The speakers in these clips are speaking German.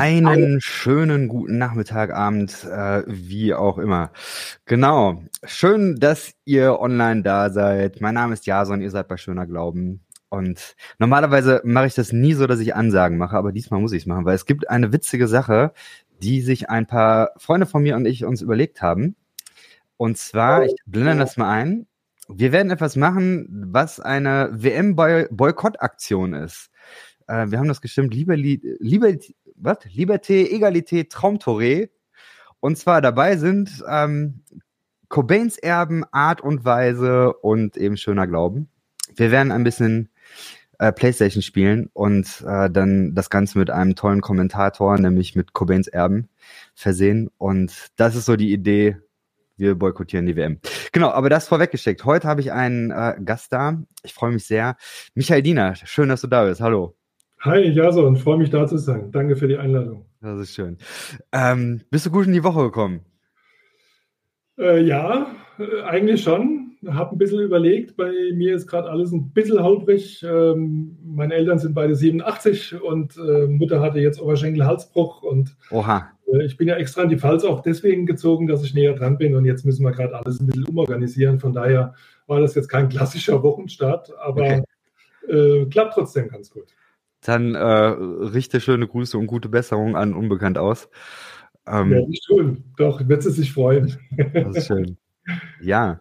Einen schönen guten Nachmittag, Abend, äh, wie auch immer. Genau. Schön, dass ihr online da seid. Mein Name ist Jason, ihr seid bei Schöner Glauben. Und normalerweise mache ich das nie so, dass ich Ansagen mache, aber diesmal muss ich es machen, weil es gibt eine witzige Sache, die sich ein paar Freunde von mir und ich uns überlegt haben. Und zwar, ich blende das mal ein. Wir werden etwas machen, was eine WM-Boykott-Aktion ist. Äh, wir haben das gestimmt, lieber, lieber, was? Liberté, Egalité, Traumtoré. Und zwar dabei sind ähm, Cobains Erben, Art und Weise und eben schöner Glauben. Wir werden ein bisschen äh, Playstation spielen und äh, dann das Ganze mit einem tollen Kommentator, nämlich mit Cobains Erben, versehen. Und das ist so die Idee. Wir boykottieren die WM. Genau, aber das vorweggesteckt. Heute habe ich einen äh, Gast da. Ich freue mich sehr. Michael Diener, schön, dass du da bist. Hallo. Hi, Jason, freue mich da zu sein. Danke für die Einladung. Das ist schön. Ähm, bist du gut in die Woche gekommen? Äh, ja, äh, eigentlich schon. Habe ein bisschen überlegt. Bei mir ist gerade alles ein bisschen holprig. Ähm, meine Eltern sind beide 87 und äh, Mutter hatte jetzt Oberschenkel-Halsbruch. Und Oha. Äh, ich bin ja extra in die Pfalz auch deswegen gezogen, dass ich näher dran bin. Und jetzt müssen wir gerade alles ein bisschen umorganisieren. Von daher war das jetzt kein klassischer Wochenstart, aber okay. Äh, klappt trotzdem ganz gut. Dann äh, richte schöne Grüße und gute Besserung an Unbekannt aus. Ähm, ja, nicht tun. Doch, wird sie sich freuen. Das ist schön. Ja,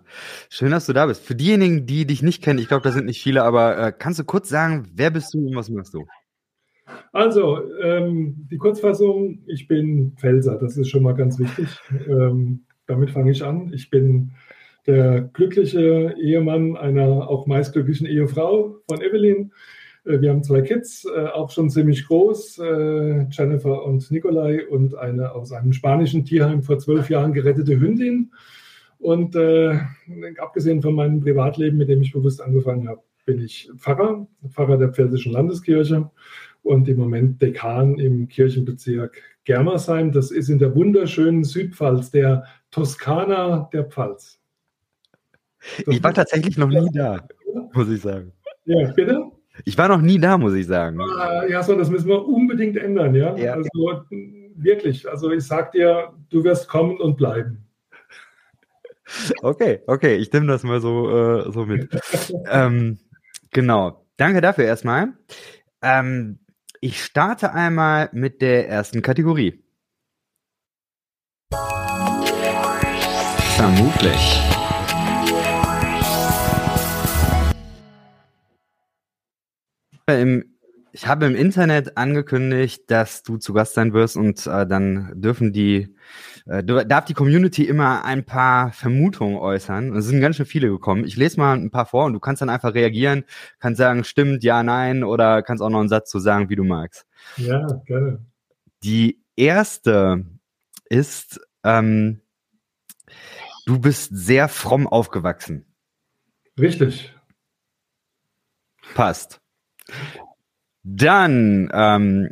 schön, dass du da bist. Für diejenigen, die dich nicht kennen, ich glaube, da sind nicht viele, aber äh, kannst du kurz sagen, wer bist du und was machst du? Also, ähm, die Kurzfassung, ich bin Pfälzer, das ist schon mal ganz wichtig. Ähm, damit fange ich an. Ich bin der glückliche Ehemann einer auch meist glücklichen Ehefrau von Evelyn. Äh, wir haben zwei Kids, äh, auch schon ziemlich groß, äh, Jennifer und Nikolai und eine aus einem spanischen Tierheim vor zwölf Jahren gerettete Hündin. Und äh, abgesehen von meinem Privatleben, mit dem ich bewusst angefangen habe, bin ich Pfarrer, Pfarrer der Pfälzischen Landeskirche und im Moment Dekan im Kirchenbezirk Germersheim. Das ist in der wunderschönen Südpfalz, der Toskana der Pfalz. Das ich war tatsächlich noch nie da, muss ich sagen. Ja, bitte? Ich war noch nie da, muss ich sagen. Ah, ja, so, das müssen wir unbedingt ändern, ja. ja. Also wirklich, also ich sag dir, du wirst kommen und bleiben. Okay, okay, ich nehme das mal so, äh, so mit. ähm, genau, danke dafür erstmal. Ähm, ich starte einmal mit der ersten Kategorie. Vermutlich. Im, ich habe im Internet angekündigt, dass du zu Gast sein wirst und äh, dann dürfen die, äh, darf die Community immer ein paar Vermutungen äußern. Es sind ganz schön viele gekommen. Ich lese mal ein paar vor und du kannst dann einfach reagieren, kannst sagen, stimmt, ja, nein, oder kannst auch noch einen Satz zu sagen, wie du magst. Ja, gerne. Die erste ist, ähm, du bist sehr fromm aufgewachsen. Richtig. Passt. Dann ähm,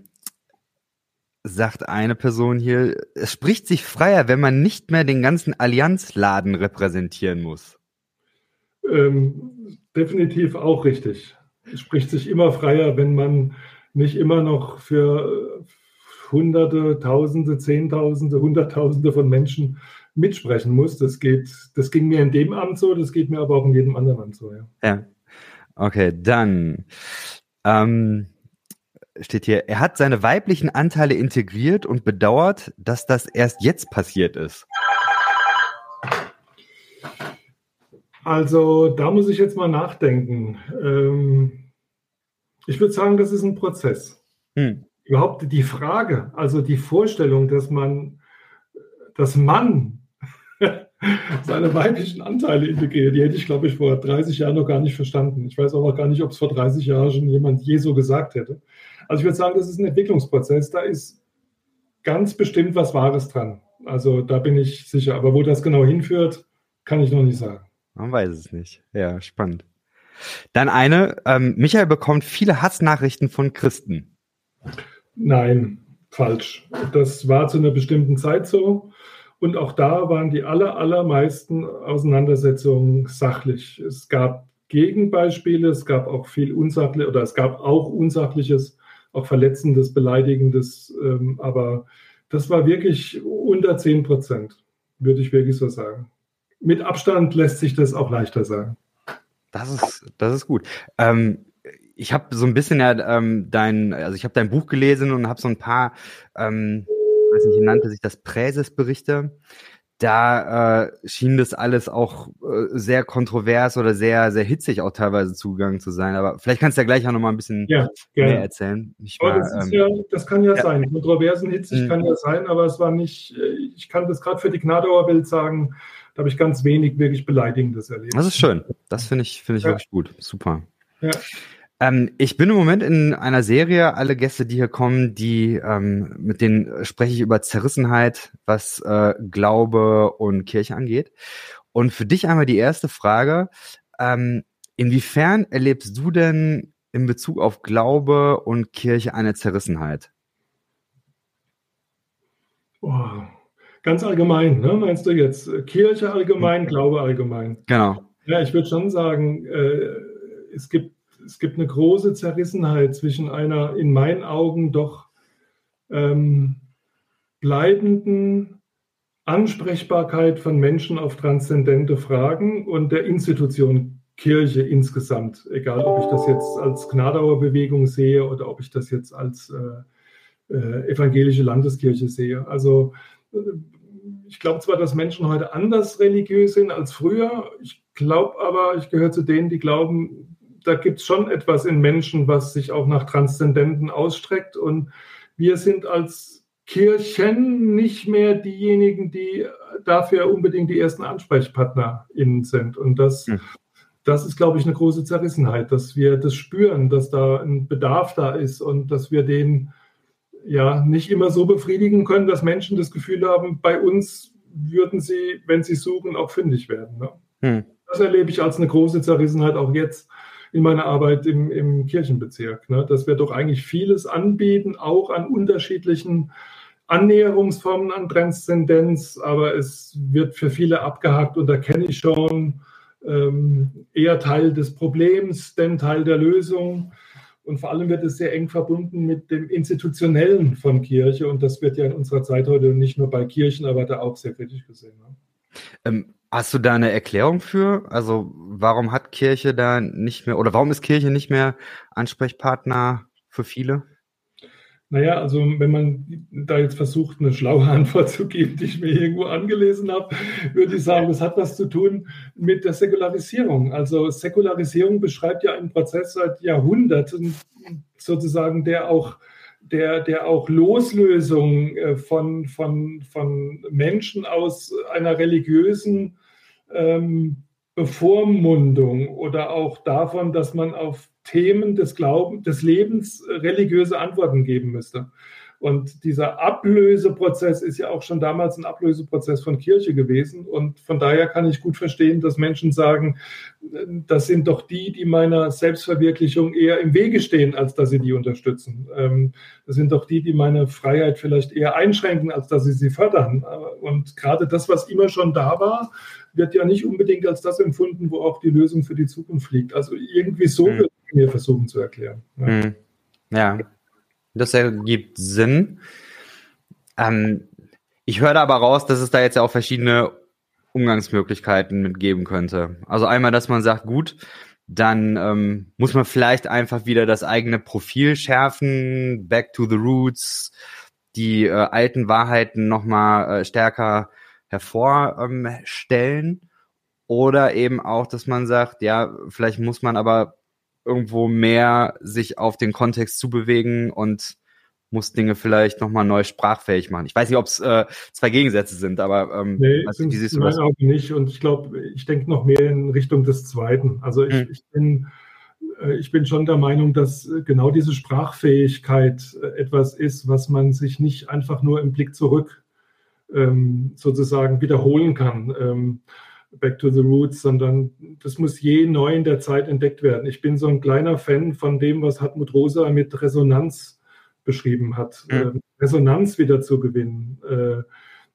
sagt eine Person hier, es spricht sich freier, wenn man nicht mehr den ganzen Allianzladen repräsentieren muss. Ähm, definitiv auch richtig. Es spricht sich immer freier, wenn man nicht immer noch für Hunderte, Tausende, Zehntausende, Hunderttausende von Menschen mitsprechen muss. Das geht, das ging mir in dem Amt so, das geht mir aber auch in jedem anderen Amt so, ja. Ja. Okay, dann ähm, steht hier, er hat seine weiblichen Anteile integriert und bedauert, dass das erst jetzt passiert ist. Also da muss ich jetzt mal nachdenken. Ähm, ich würde sagen, das ist ein Prozess. Hm. Überhaupt die Frage, also die Vorstellung, dass man, dass man seine weiblichen Anteile integriert. Die hätte ich, glaube ich, vor 30 Jahren noch gar nicht verstanden. Ich weiß auch gar nicht, ob es vor 30 Jahren schon jemand je so gesagt hätte. Also ich würde sagen, das ist ein Entwicklungsprozess. Da ist ganz bestimmt was Wahres dran. Also da bin ich sicher. Aber wo das genau hinführt, kann ich noch nicht sagen. Man weiß es nicht. Ja, spannend. Dann eine, ähm, Michael bekommt viele Hassnachrichten von Christen. Nein, falsch. Das war zu einer bestimmten Zeit so. Und auch da waren die aller, allermeisten Auseinandersetzungen sachlich. Es gab Gegenbeispiele, es gab auch viel unsachlich oder es gab auch unsachliches auch Verletzendes, Beleidigendes. Ähm, aber das war wirklich unter 10 Prozent, würde ich wirklich so sagen. Mit Abstand lässt sich das auch leichter sagen. Das ist, das ist gut. Ähm, ich habe so ein bisschen ja ähm, dein, also ich habe dein Buch gelesen und habe so ein paar, ähm, weiß nicht, nannte sich das Präses-Berichte da äh, schien das alles auch äh, sehr kontrovers oder sehr, sehr hitzig auch teilweise zugegangen zu sein. Aber vielleicht kannst du ja gleich auch noch mal ein bisschen ja, mehr erzählen. War, das, ähm, ja, das, kann ja, ja, sein. Kontroversen hitzig mhm. kann ja sein, aber es war nicht, äh, ich kann das gerade für die Gnadauer Welt sagen, da habe ich ganz wenig wirklich Beleidigendes erlebt. Das ist schön. Das finde ich, finde ich wirklich gut. Super. Ja. Ähm, ich bin im Moment in einer Serie, alle Gäste, die hier kommen, die ähm, mit denen spreche ich über Zerrissenheit, was äh, Glaube und Kirche angeht. Und für dich einmal die erste Frage: ähm, Inwiefern erlebst du denn in Bezug auf Glaube und Kirche eine Zerrissenheit? Oh, ganz allgemein, ne? meinst du jetzt Kirche allgemein, Glaube allgemein? Genau. Ja, ich würde schon sagen, äh, es gibt es gibt eine große Zerrissenheit zwischen einer in meinen Augen doch ähm, bleibenden Ansprechbarkeit von Menschen auf transzendente Fragen und der Institution Kirche insgesamt, egal ob ich das jetzt als Gnadauer Bewegung sehe oder ob ich das jetzt als äh, äh, evangelische Landeskirche sehe. Also äh, ich glaube zwar, dass Menschen heute anders religiös sind als früher. Ich glaube aber, ich gehöre zu denen, die glauben, da gibt es schon etwas in Menschen, was sich auch nach Transzendenten ausstreckt. Und wir sind als Kirchen nicht mehr diejenigen, die dafür unbedingt die ersten AnsprechpartnerInnen sind. Und das, hm. das ist, glaube ich, eine große Zerrissenheit, dass wir das spüren, dass da ein Bedarf da ist und dass wir den ja nicht immer so befriedigen können, dass Menschen das Gefühl haben, bei uns würden sie, wenn sie suchen, auch fündig werden. Ne? Hm. Das erlebe ich als eine große Zerrissenheit auch jetzt in meiner Arbeit im, im Kirchenbezirk, ne? dass wir doch eigentlich vieles anbieten, auch an unterschiedlichen Annäherungsformen an Transzendenz, aber es wird für viele abgehakt und da kenne ich schon ähm, eher Teil des Problems, denn Teil der Lösung. Und vor allem wird es sehr eng verbunden mit dem Institutionellen von Kirche. Und das wird ja in unserer Zeit heute nicht nur bei Kirchen, aber da auch sehr kritisch gesehen. Ne? Ähm, Hast du da eine Erklärung für? Also warum hat Kirche da nicht mehr oder warum ist Kirche nicht mehr Ansprechpartner für viele? Naja, also wenn man da jetzt versucht, eine schlaue Antwort zu geben, die ich mir irgendwo angelesen habe, würde ich sagen, das hat was zu tun mit der Säkularisierung. Also Säkularisierung beschreibt ja einen Prozess seit Jahrhunderten sozusagen, der auch der, der auch Loslösung äh, von, von, von Menschen aus einer religiösen ähm, Bevormundung oder auch davon, dass man auf Themen des Glaubens, des Lebens religiöse Antworten geben müsste. Und dieser Ablöseprozess ist ja auch schon damals ein Ablöseprozess von Kirche gewesen. Und von daher kann ich gut verstehen, dass Menschen sagen, das sind doch die, die meiner Selbstverwirklichung eher im Wege stehen, als dass sie die unterstützen. Ähm, das sind doch die, die meine Freiheit vielleicht eher einschränken, als dass sie sie fördern. Und gerade das, was immer schon da war, wird ja nicht unbedingt als das empfunden, wo auch die Lösung für die Zukunft liegt. Also irgendwie so mhm. würde ich mir versuchen zu erklären. Mhm. ja. Das ergibt Sinn. Ähm, ich höre da aber raus, dass es da jetzt ja auch verschiedene Umgangsmöglichkeiten mitgeben könnte. Also einmal, dass man sagt, gut, dann ähm, muss man vielleicht einfach wieder das eigene Profil schärfen, back to the roots, die äh, alten Wahrheiten nochmal äh, stärker hervorstellen. Ähm, Oder eben auch, dass man sagt, ja, vielleicht muss man aber irgendwo mehr sich auf den Kontext zubewegen und muss Dinge vielleicht nochmal neu sprachfähig machen. Ich weiß nicht, ob es äh, zwei Gegensätze sind, aber ähm, nee, was, wie siehst du das? Auch nicht. Und ich glaube, ich denke noch mehr in Richtung des Zweiten. Also ich, hm. ich, bin, äh, ich bin schon der Meinung, dass genau diese Sprachfähigkeit äh, etwas ist, was man sich nicht einfach nur im Blick zurück ähm, sozusagen wiederholen kann. Ähm, Back to the Roots, sondern das muss je neu in der Zeit entdeckt werden. Ich bin so ein kleiner Fan von dem, was Hartmut Rosa mit Resonanz beschrieben hat. Mhm. Resonanz wieder zu gewinnen. Äh,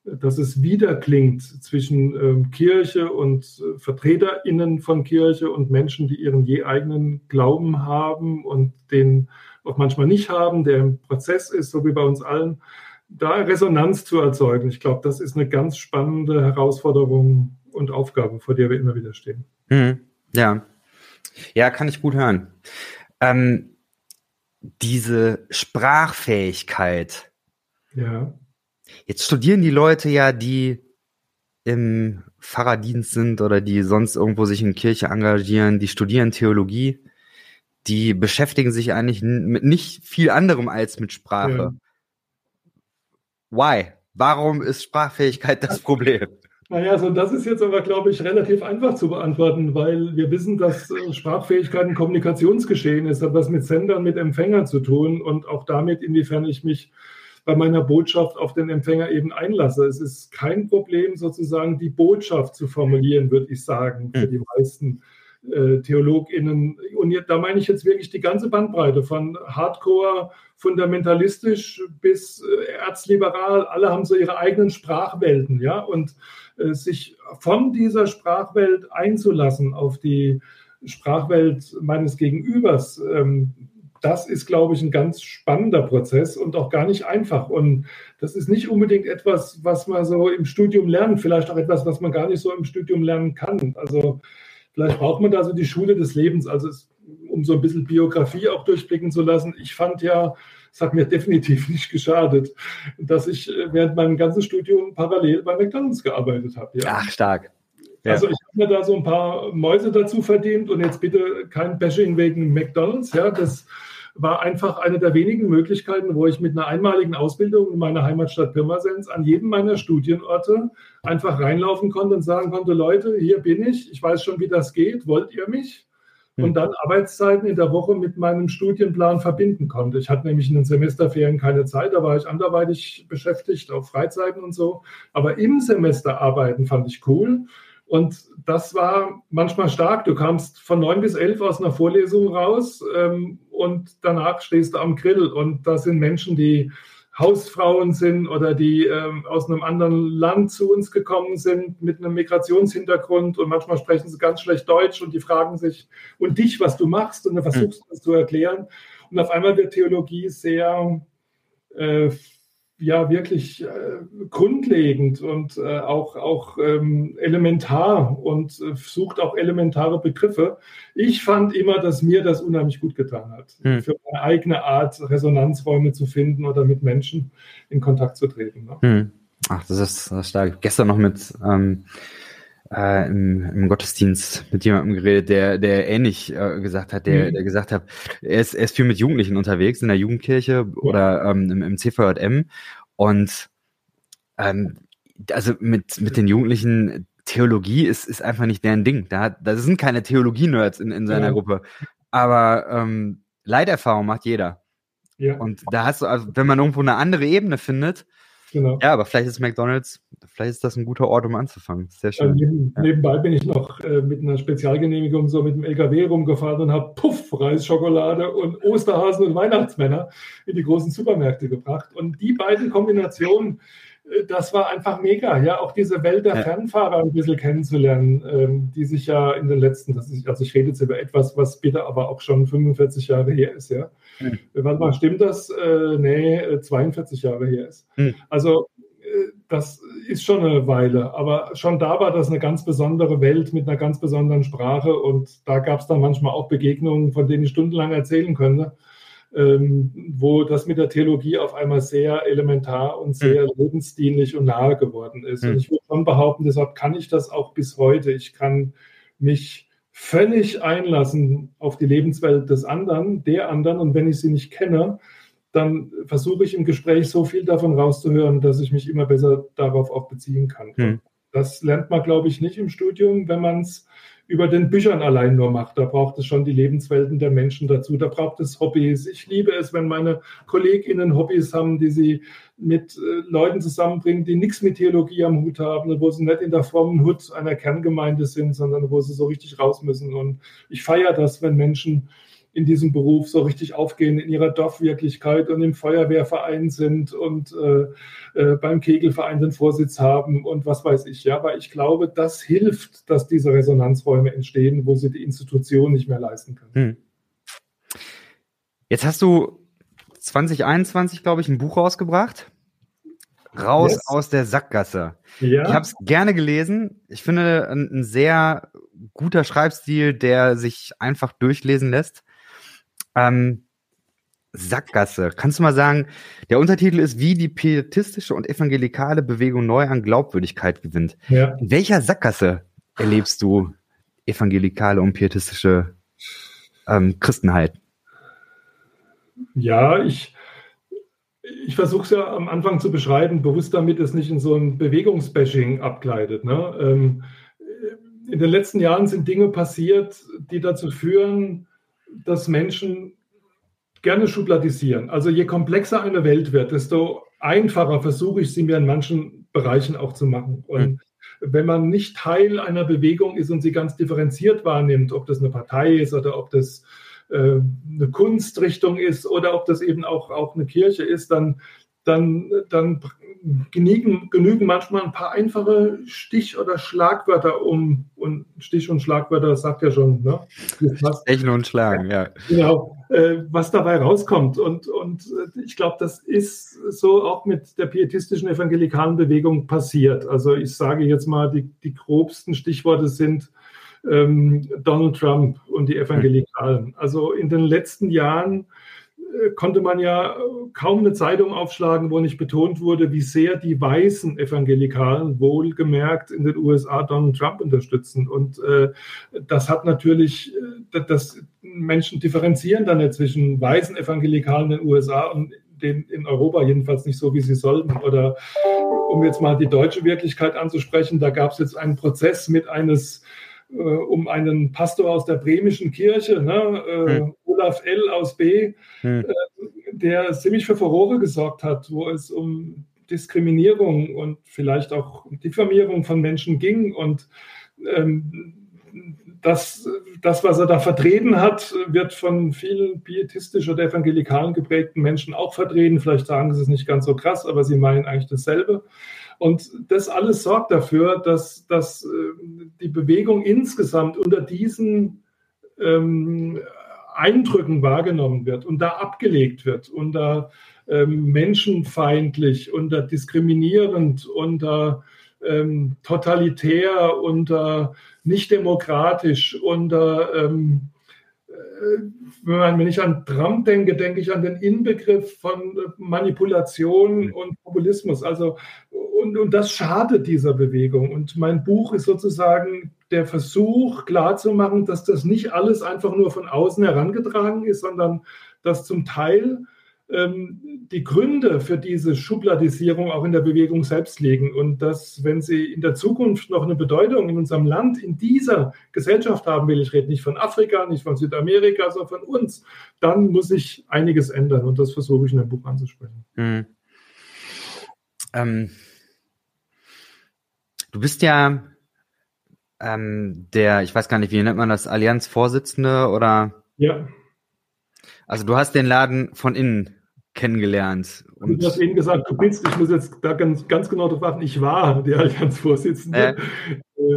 dass es wiederklingt zwischen ähm, Kirche und äh, VertreterInnen von Kirche und Menschen, die ihren je eigenen Glauben haben und den auch manchmal nicht haben, der im Prozess ist, so wie bei uns allen, da Resonanz zu erzeugen. Ich glaube, das ist eine ganz spannende Herausforderung und Aufgabe, vor der wir immer wieder stehen. Mhm. Ja. Ja, kann ich gut hören. Ähm, diese Sprachfähigkeit. Ja. Jetzt studieren die Leute ja, die im Pfarrerdienst sind oder die sonst irgendwo sich in Kirche engagieren, die studieren Theologie, die beschäftigen sich eigentlich mit nicht viel anderem als mit Sprache. Ja. Why? Warum ist Sprachfähigkeit das Problem? Naja, also das ist jetzt aber, glaube ich, relativ einfach zu beantworten, weil wir wissen, dass äh, Sprachfähigkeit ein Kommunikationsgeschehen ist, hat was mit Sendern, mit Empfängern zu tun und auch damit, inwiefern ich mich bei meiner Botschaft auf den Empfänger eben einlasse. Es ist kein Problem, sozusagen die Botschaft zu formulieren, würde ich sagen, für hm. die meisten äh, TheologInnen. Und da meine ich jetzt wirklich die ganze Bandbreite von Hardcore, fundamentalistisch bis äh, erzliberal. Alle haben so ihre eigenen Sprachwelten, ja. Und sich von dieser Sprachwelt einzulassen auf die Sprachwelt meines Gegenübers, ähm, das ist, glaube ich, ein ganz spannender Prozess und auch gar nicht einfach. Und das ist nicht unbedingt etwas, was man so im Studium lernt, vielleicht auch etwas, was man gar nicht so im Studium lernen kann. Also vielleicht braucht man da so die Schule des Lebens, also es, um so ein bisschen Biografie auch durchblicken zu lassen. Ich fand ja, es hat mir definitiv nicht geschadet, dass ich während meinem ganzen Studium parallel bei McDonalds gearbeitet habe. Ja. Ach, stark. Ja. Also ich habe mir da so ein paar Mäuse dazu verdient und jetzt bitte kein Bashing wegen McDonalds. Ja, das war einfach eine der wenigen Möglichkeiten, wo ich mit einer einmaligen Ausbildung in meiner Heimatstadt Pirmasens an jedem meiner Studienorte einfach reinlaufen konnte und sagen konnte, Leute, hier bin ich, ich weiß schon, wie das geht, wollt ihr mich? Und hm. dann Arbeitszeiten in der Woche mit meinem Studienplan verbinden konnte. Ich hatte nämlich in den Semesterferien keine Zeit, da war ich anderweitig beschäftigt, auf Freizeiten und so. Aber im Semester arbeiten fand ich cool. Und das war manchmal stark. Du kamst von neun bis elf aus einer Vorlesung raus ähm, und danach stehst du am Grill. Und da sind Menschen, die Hausfrauen sind oder die ähm, aus einem anderen Land zu uns gekommen sind mit einem Migrationshintergrund und manchmal sprechen sie ganz schlecht Deutsch und die fragen sich und dich, was du machst und dann versuchst du es zu erklären. Und auf einmal wird Theologie sehr äh, ja wirklich äh, grundlegend und äh, auch, auch ähm, elementar und äh, sucht auch elementare Begriffe. Ich fand immer, dass mir das unheimlich gut getan hat, hm. für meine eigene Art Resonanzräume zu finden oder mit Menschen in Kontakt zu treten. Ne? Hm. Ach, das ist, das ist stark. Gestern noch mit ähm, äh, im, im Gottesdienst mit jemandem geredet, der, der ähnlich äh, gesagt hat, der, mhm. der gesagt hat, er ist, er ist viel mit Jugendlichen unterwegs in der Jugendkirche ja. oder ähm, im, im CVJM und ähm, also mit, mit den Jugendlichen Theologie ist, ist einfach nicht deren Ding. Da, da sind keine Theologie-Nerds in, in seiner ja. Gruppe. Aber ähm, Leiterfahrung macht jeder. Ja. Und da hast du, also wenn man irgendwo eine andere Ebene findet, Genau. Ja, aber vielleicht ist McDonalds, vielleicht ist das ein guter Ort, um anzufangen. Sehr schön. neben, ja. Nebenbei bin ich noch äh, mit einer Spezialgenehmigung so mit dem LKW rumgefahren und habe Puff, Reisschokolade und Osterhasen und Weihnachtsmänner in die großen Supermärkte gebracht. Und die beiden Kombinationen, das war einfach mega, ja, auch diese Welt der ja. Fernfahrer ein bisschen kennenzulernen, ähm, die sich ja in den letzten, ist, also ich rede jetzt über etwas, was bitte aber auch schon 45 Jahre her ist, ja. Hm. Warte mal, stimmt das? Äh, nee, 42 äh, Jahre her ist. Hm. Also äh, das ist schon eine Weile, aber schon da war das eine ganz besondere Welt mit einer ganz besonderen Sprache und da gab es dann manchmal auch Begegnungen, von denen ich stundenlang erzählen könnte, ähm, wo das mit der Theologie auf einmal sehr elementar und sehr mhm. lebensdienlich und nahe geworden ist. Mhm. Und ich würde schon behaupten, deshalb kann ich das auch bis heute. Ich kann mich völlig einlassen auf die Lebenswelt des anderen, der anderen. Und wenn ich sie nicht kenne, dann versuche ich im Gespräch so viel davon rauszuhören, dass ich mich immer besser darauf auch beziehen kann. Hm. Das lernt man, glaube ich, nicht im Studium, wenn man es über den Büchern allein nur macht. Da braucht es schon die Lebenswelten der Menschen dazu. Da braucht es Hobbys. Ich liebe es, wenn meine KollegInnen Hobbys haben, die sie mit äh, Leuten zusammenbringen, die nichts mit Theologie am Hut haben, wo sie nicht in der frommen Hut einer Kerngemeinde sind, sondern wo sie so richtig raus müssen. Und ich feiere das, wenn Menschen in diesem Beruf so richtig aufgehen in ihrer Dorfwirklichkeit und im Feuerwehrverein sind und äh, äh, beim Kegelverein den Vorsitz haben und was weiß ich. Ja, weil ich glaube, das hilft, dass diese Resonanzräume entstehen, wo sie die Institution nicht mehr leisten können. Hm. Jetzt hast du 2021, glaube ich, ein Buch rausgebracht. Raus yes. aus der Sackgasse. Ja. Ich habe es gerne gelesen. Ich finde ein, ein, sehr guter Schreibstil, der sich einfach durchlesen lässt. Ähm, Sackgasse. Kannst du mal sagen, der Untertitel ist, wie die pietistische und evangelikale Bewegung neu an Glaubwürdigkeit gewinnt. Ja. In welcher Sackgasse erlebst du evangelikale und pietistische ähm, Christenheit? Ja, ich, ich versuche es ja am Anfang zu beschreiben, bewusst damit es nicht in so ein Bewegungsbashing abgleitet. Ne? Ähm, in den letzten Jahren sind Dinge passiert, die dazu führen, dass Menschen gerne schubladisieren. Also je komplexer eine Welt wird, desto einfacher versuche ich sie mir in manchen Bereichen auch zu machen. Und mhm. wenn man nicht Teil einer Bewegung ist und sie ganz differenziert wahrnimmt, ob das eine Partei ist oder ob das äh, eine Kunstrichtung ist oder ob das eben auch, auch eine Kirche ist, dann, dann, dann genügen, genügen manchmal ein paar einfache Stich- oder Schlagwörter um. Und Stich- und Schlagwörter sagt ja schon, ne? Stechen und Schlagen, ja. Genau, äh, was dabei rauskommt. Und, und äh, ich glaube, das ist so auch mit der pietistischen evangelikalen Bewegung passiert. Also ich sage jetzt mal, die, die grobsten Stichworte sind ähm, Donald Trump und die Evangelikalen. Also in den letzten Jahren konnte man ja kaum eine Zeitung aufschlagen, wo nicht betont wurde, wie sehr die weißen Evangelikalen wohlgemerkt in den USA Donald Trump unterstützen. Und äh, das hat natürlich, äh, dass Menschen differenzieren dann nicht zwischen weißen Evangelikalen in den USA und den in Europa jedenfalls nicht so, wie sie sollten. Oder um jetzt mal die deutsche Wirklichkeit anzusprechen, da gab es jetzt einen Prozess mit eines äh, um einen Pastor aus der bremischen Kirche, ne, äh, hm. Olaf L. aus B., hm. äh, der ziemlich für Furore gesorgt hat, wo es um Diskriminierung und vielleicht auch Diffamierung von Menschen ging. Und ähm, das, das, was er da vertreten hat, wird von vielen pietistisch oder evangelikalen geprägten Menschen auch vertreten. Vielleicht sagen sie es nicht ganz so krass, aber sie meinen eigentlich dasselbe. Und das alles sorgt dafür, dass, dass äh, die Bewegung insgesamt unter diesen ähm, Eindrücken wahrgenommen wird und da abgelegt wird, unter ähm, menschenfeindlich, unter diskriminierend, unter ähm, totalitär, unter nicht demokratisch, unter ähm, wenn ich an Trump denke, denke ich an den Inbegriff von Manipulation mhm. und Populismus. Also, und, und das schadet dieser Bewegung. Und mein Buch ist sozusagen der Versuch klarzumachen, dass das nicht alles einfach nur von außen herangetragen ist, sondern dass zum Teil die Gründe für diese Schubladisierung auch in der Bewegung selbst liegen und dass, wenn sie in der Zukunft noch eine Bedeutung in unserem Land, in dieser Gesellschaft haben will, ich rede nicht von Afrika, nicht von Südamerika, sondern von uns, dann muss sich einiges ändern und das versuche ich in dem Buch anzusprechen. Mhm. Ähm, du bist ja ähm, der, ich weiß gar nicht, wie nennt man das, Allianz-Vorsitzende oder? Ja. Also du hast den Laden von innen kennengelernt. Und du hast eben gesagt, du bist, ich muss jetzt da ganz, ganz genau darauf achten, ich war der Allianzvorsitzende. Äh,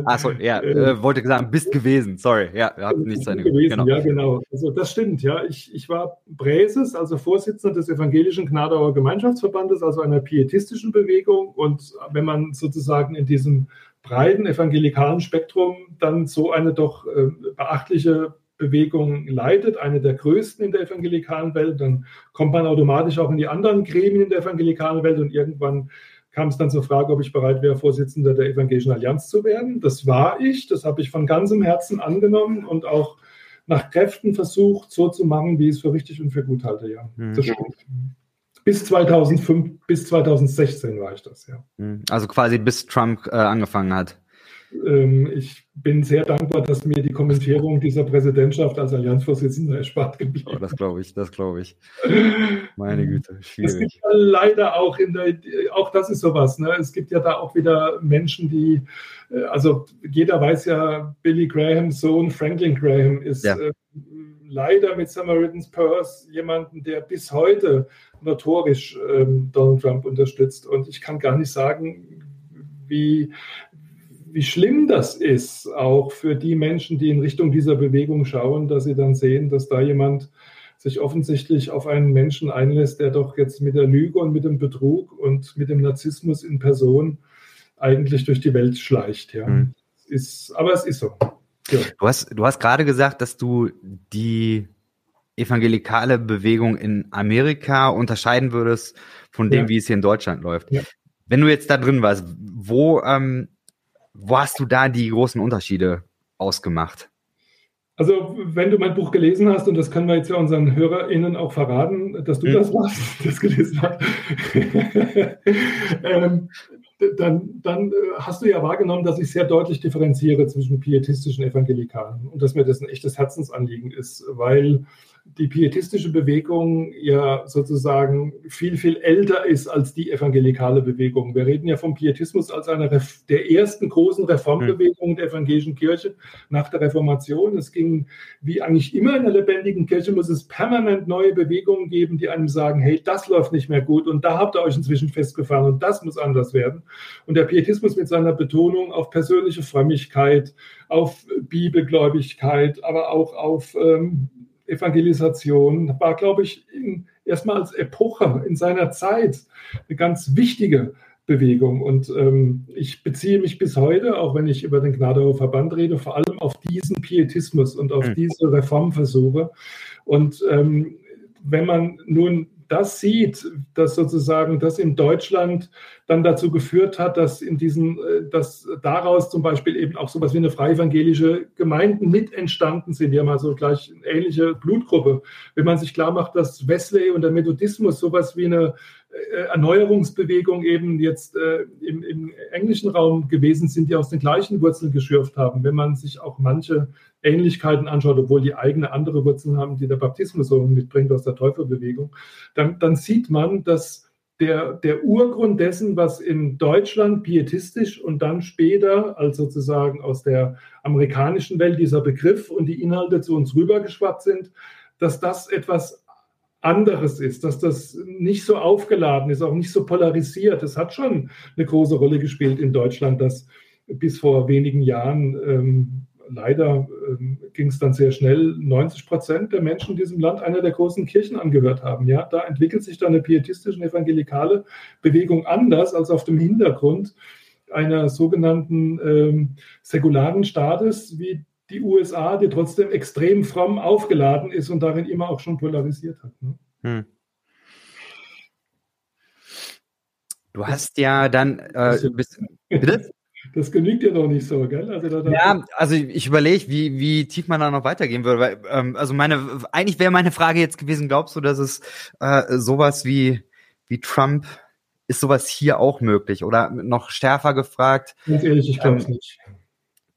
Achso, ja, äh, äh, wollte sagen, bist gewesen, sorry, ja, ihr habt nichts seine gewesen, genau. Ja, genau. Also das stimmt, ja. Ich, ich war Präses, also Vorsitzender des Evangelischen Gnadauer Gemeinschaftsverbandes, also einer pietistischen Bewegung. Und wenn man sozusagen in diesem breiten evangelikalen Spektrum dann so eine doch äh, beachtliche Bewegung leitet, eine der größten in der evangelikalen Welt, dann kommt man automatisch auch in die anderen Gremien der evangelikalen Welt und irgendwann kam es dann zur Frage, ob ich bereit wäre, Vorsitzender der Evangelischen Allianz zu werden. Das war ich, das habe ich von ganzem Herzen angenommen und auch nach Kräften versucht, so zu machen, wie ich es für richtig und für gut halte, ja. Mhm. Das stimmt. Bis 2005, bis 2016 war ich das, ja. Mhm. Also quasi bis Trump äh, angefangen hat. Ähm, ich bin sehr dankbar, dass mir die Kommentierung dieser Präsidentschaft als Allianzvorsitzender erspart geblieben ist. Oh, das glaube ich, das glaube ich. Meine Güte, schwierig. Es gibt ja leider auch in der, auch das ist sowas, ne? Es gibt ja da auch wieder Menschen, die, äh, also jeder weiß ja, Billy Grahams Sohn Franklin Graham ist ja. äh, leider mit Samaritan's Purse jemanden, der bis heute notorisch ähm, Donald Trump unterstützt. Und ich kann gar nicht sagen, wie, wie schlimm das ist, auch für die Menschen, die in Richtung dieser Bewegung schauen, dass sie dann sehen, dass da jemand sich offensichtlich auf einen Menschen einlässt, der doch jetzt mit der Lüge und mit dem Betrug und mit dem Narzissmus in Person eigentlich durch die Welt schleicht. Ja. Mhm. Ist, aber es ist so. Ja. Du, hast, du hast gerade gesagt, dass du die evangelikale Bewegung in Amerika unterscheiden würdest von dem, ja. wie es hier in Deutschland läuft. Ja. Wenn du jetzt da drin warst, wo, ähm, wo hast du da die großen Unterschiede ausgemacht? Also, wenn du mein Buch gelesen hast, und das können wir jetzt ja unseren HörerInnen auch verraten, dass du hm. das warst, das gelesen hast, ähm, dann, dann äh, hast du ja wahrgenommen, dass ich sehr deutlich differenziere zwischen pietistischen Evangelikalen und dass mir das ein echtes Herzensanliegen ist, weil die pietistische Bewegung ja sozusagen viel, viel älter ist als die evangelikale Bewegung. Wir reden ja vom Pietismus als einer der ersten großen Reformbewegungen der evangelischen Kirche nach der Reformation. Es ging, wie eigentlich immer in der lebendigen Kirche, muss es permanent neue Bewegungen geben, die einem sagen, hey, das läuft nicht mehr gut und da habt ihr euch inzwischen festgefahren und das muss anders werden. Und der Pietismus mit seiner Betonung auf persönliche Frömmigkeit, auf Bibelgläubigkeit, aber auch auf ähm, Evangelisation war, glaube ich, erstmal als Epoche in seiner Zeit eine ganz wichtige Bewegung. Und ähm, ich beziehe mich bis heute, auch wenn ich über den Gnadauer Verband rede, vor allem auf diesen Pietismus und auf mhm. diese Reformversuche. Und ähm, wenn man nun das sieht, dass sozusagen das in Deutschland dann dazu geführt hat, dass in diesen, äh, dass daraus zum Beispiel eben auch sowas wie eine freie evangelische Gemeinden mit entstanden sind, die haben also gleich eine ähnliche Blutgruppe. Wenn man sich klar macht, dass Wesley und der Methodismus sowas wie eine äh, Erneuerungsbewegung eben jetzt äh, im, im, englischen Raum gewesen sind, die aus den gleichen Wurzeln geschürft haben. Wenn man sich auch manche Ähnlichkeiten anschaut, obwohl die eigene andere Wurzeln haben, die der Baptismus so mitbringt aus der Täuferbewegung, dann, dann sieht man, dass der, der Urgrund dessen, was in Deutschland pietistisch und dann später, als sozusagen aus der amerikanischen Welt dieser Begriff und die Inhalte zu uns rübergeschwappt sind, dass das etwas anderes ist, dass das nicht so aufgeladen ist, auch nicht so polarisiert. Es hat schon eine große Rolle gespielt in Deutschland, dass bis vor wenigen Jahren ähm, leider ähm, ging es dann sehr schnell, 90 Prozent der Menschen in diesem Land einer der großen Kirchen angehört haben. Ja, da entwickelt sich dann eine pietistische evangelikale Bewegung anders als auf dem Hintergrund einer sogenannten ähm, säkularen Staates wie die USA, die trotzdem extrem fromm aufgeladen ist und darin immer auch schon polarisiert hat. Ne? Hm. Du hast ja dann äh, bis, bitte? Das genügt dir noch nicht so, gell? Also da, ja, also ich überlege, wie, wie tief man da noch weitergehen würde. Weil, ähm, also meine, eigentlich wäre meine Frage jetzt gewesen, glaubst du, dass es äh, sowas wie, wie Trump, ist sowas hier auch möglich? Oder noch stärker gefragt? Ganz ehrlich, ich glaube es ähm, nicht.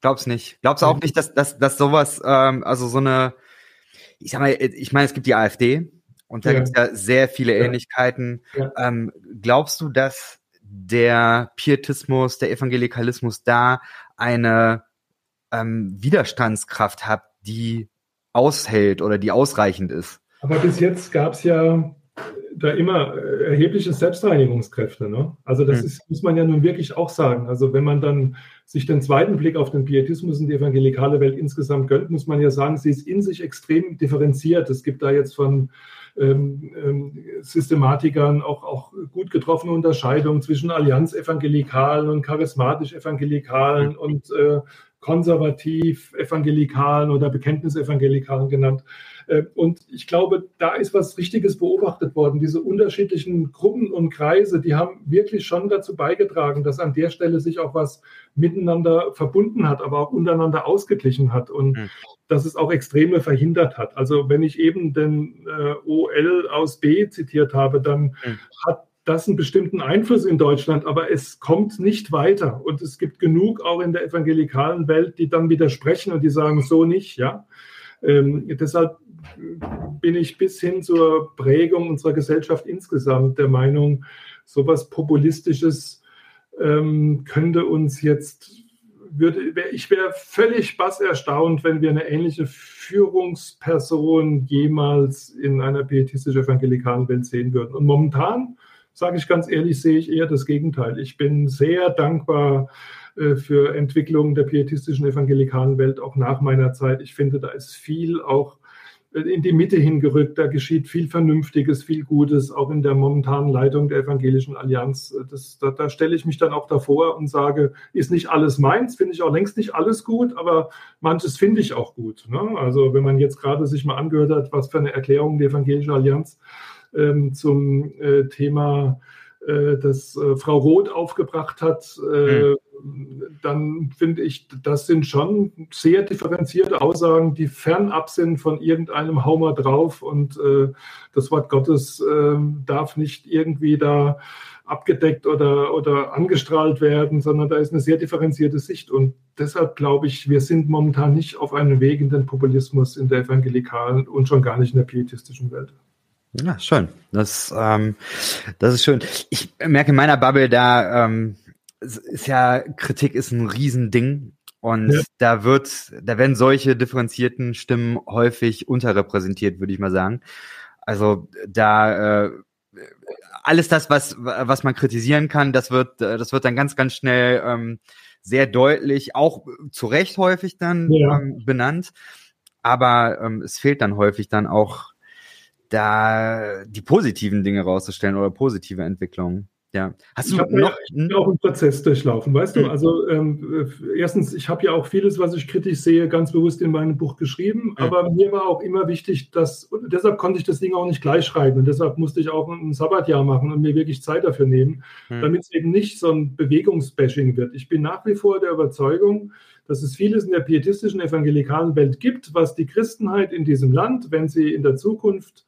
Glaub's nicht. Glaubst du auch nicht, dass, dass, dass sowas, ähm, also so eine, ich sag mal, ich meine, es gibt die AfD und da ja. gibt es ja sehr viele Ähnlichkeiten. Ja. Ähm, glaubst du, dass der Pietismus, der Evangelikalismus da eine ähm, Widerstandskraft hat, die aushält oder die ausreichend ist? Aber bis jetzt gab es ja da immer äh, erhebliche Selbstreinigungskräfte. Ne? Also das hm. ist, muss man ja nun wirklich auch sagen. Also wenn man dann sich den zweiten Blick auf den Pietismus und die evangelikale Welt insgesamt gönnt, muss man ja sagen, sie ist in sich extrem differenziert. Es gibt da jetzt von ähm, ähm, Systematikern auch, auch gut getroffene Unterscheidungen zwischen Allianz-Evangelikalen und Charismatisch-Evangelikalen hm. und äh, konservativ-Evangelikalen oder Bekenntnis-Evangelikalen genannt. Äh, und ich glaube, da ist was Richtiges beobachtet worden. Diese unterschiedlichen Gruppen und Kreise, die haben wirklich schon dazu beigetragen, dass an der Stelle sich auch was miteinander verbunden hat, aber auch untereinander ausgeglichen hat und mhm. dass es auch Extreme verhindert hat. Also wenn ich eben den äh, OL aus B zitiert habe, dann mhm. hat das einen bestimmten Einfluss in Deutschland, aber es kommt nicht weiter. Und es gibt genug auch in der evangelikalen Welt, die dann widersprechen und die sagen, so nicht, ja. Ähm, deshalb bin ich bis hin zur Prägung unserer Gesellschaft insgesamt der Meinung, sowas Populistisches ähm, könnte uns jetzt würde, ich wäre völlig bass erstaunt, wenn wir eine ähnliche Führungsperson jemals in einer pietistisch-evangelikalen Welt sehen würden. Und momentan, sage ich ganz ehrlich, sehe ich eher das Gegenteil. Ich bin sehr dankbar äh, für Entwicklungen der pietistischen evangelikalen Welt, auch nach meiner Zeit. Ich finde, da ist viel auch in die Mitte hingerückt. Da geschieht viel Vernünftiges, viel Gutes, auch in der momentanen Leitung der Evangelischen Allianz. Das, da, da stelle ich mich dann auch davor und sage, ist nicht alles meins, finde ich auch längst nicht alles gut, aber manches finde ich auch gut. Ne? Also wenn man jetzt gerade sich mal angehört hat, was für eine Erklärung die Evangelische Allianz ähm, zum äh, Thema äh, das äh, Frau Roth aufgebracht hat, äh, mhm. dann finde ich, das sind schon sehr differenzierte Aussagen, die fernab sind von irgendeinem Haumer drauf und äh, das Wort Gottes äh, darf nicht irgendwie da abgedeckt oder, oder angestrahlt werden, sondern da ist eine sehr differenzierte Sicht. Und deshalb glaube ich, wir sind momentan nicht auf einem Weg in den Populismus in der evangelikalen und schon gar nicht in der pietistischen Welt. Ja, schön. Das, ähm, das ist schön. Ich merke in meiner Bubble, da ähm, ist ja, Kritik ist ein Riesending. Und ja. da wird, da werden solche differenzierten Stimmen häufig unterrepräsentiert, würde ich mal sagen. Also da äh, alles das, was, was man kritisieren kann, das wird, das wird dann ganz, ganz schnell ähm, sehr deutlich, auch zu Recht häufig dann ja. ähm, benannt. Aber ähm, es fehlt dann häufig dann auch da die positiven Dinge rauszustellen oder positive Entwicklungen. Ja. Hast du ich noch ja, auch einen Prozess durchlaufen, weißt du? Hm. Also ähm, erstens, ich habe ja auch vieles, was ich kritisch sehe, ganz bewusst in meinem Buch geschrieben. Mhm. Aber mir war auch immer wichtig, dass deshalb konnte ich das Ding auch nicht gleich schreiben und deshalb musste ich auch ein Sabbatjahr machen und mir wirklich Zeit dafür nehmen, mhm. damit es eben nicht so ein Bewegungsbashing wird. Ich bin nach wie vor der Überzeugung, dass es vieles in der pietistischen evangelikalen Welt gibt, was die Christenheit in diesem Land, wenn sie in der Zukunft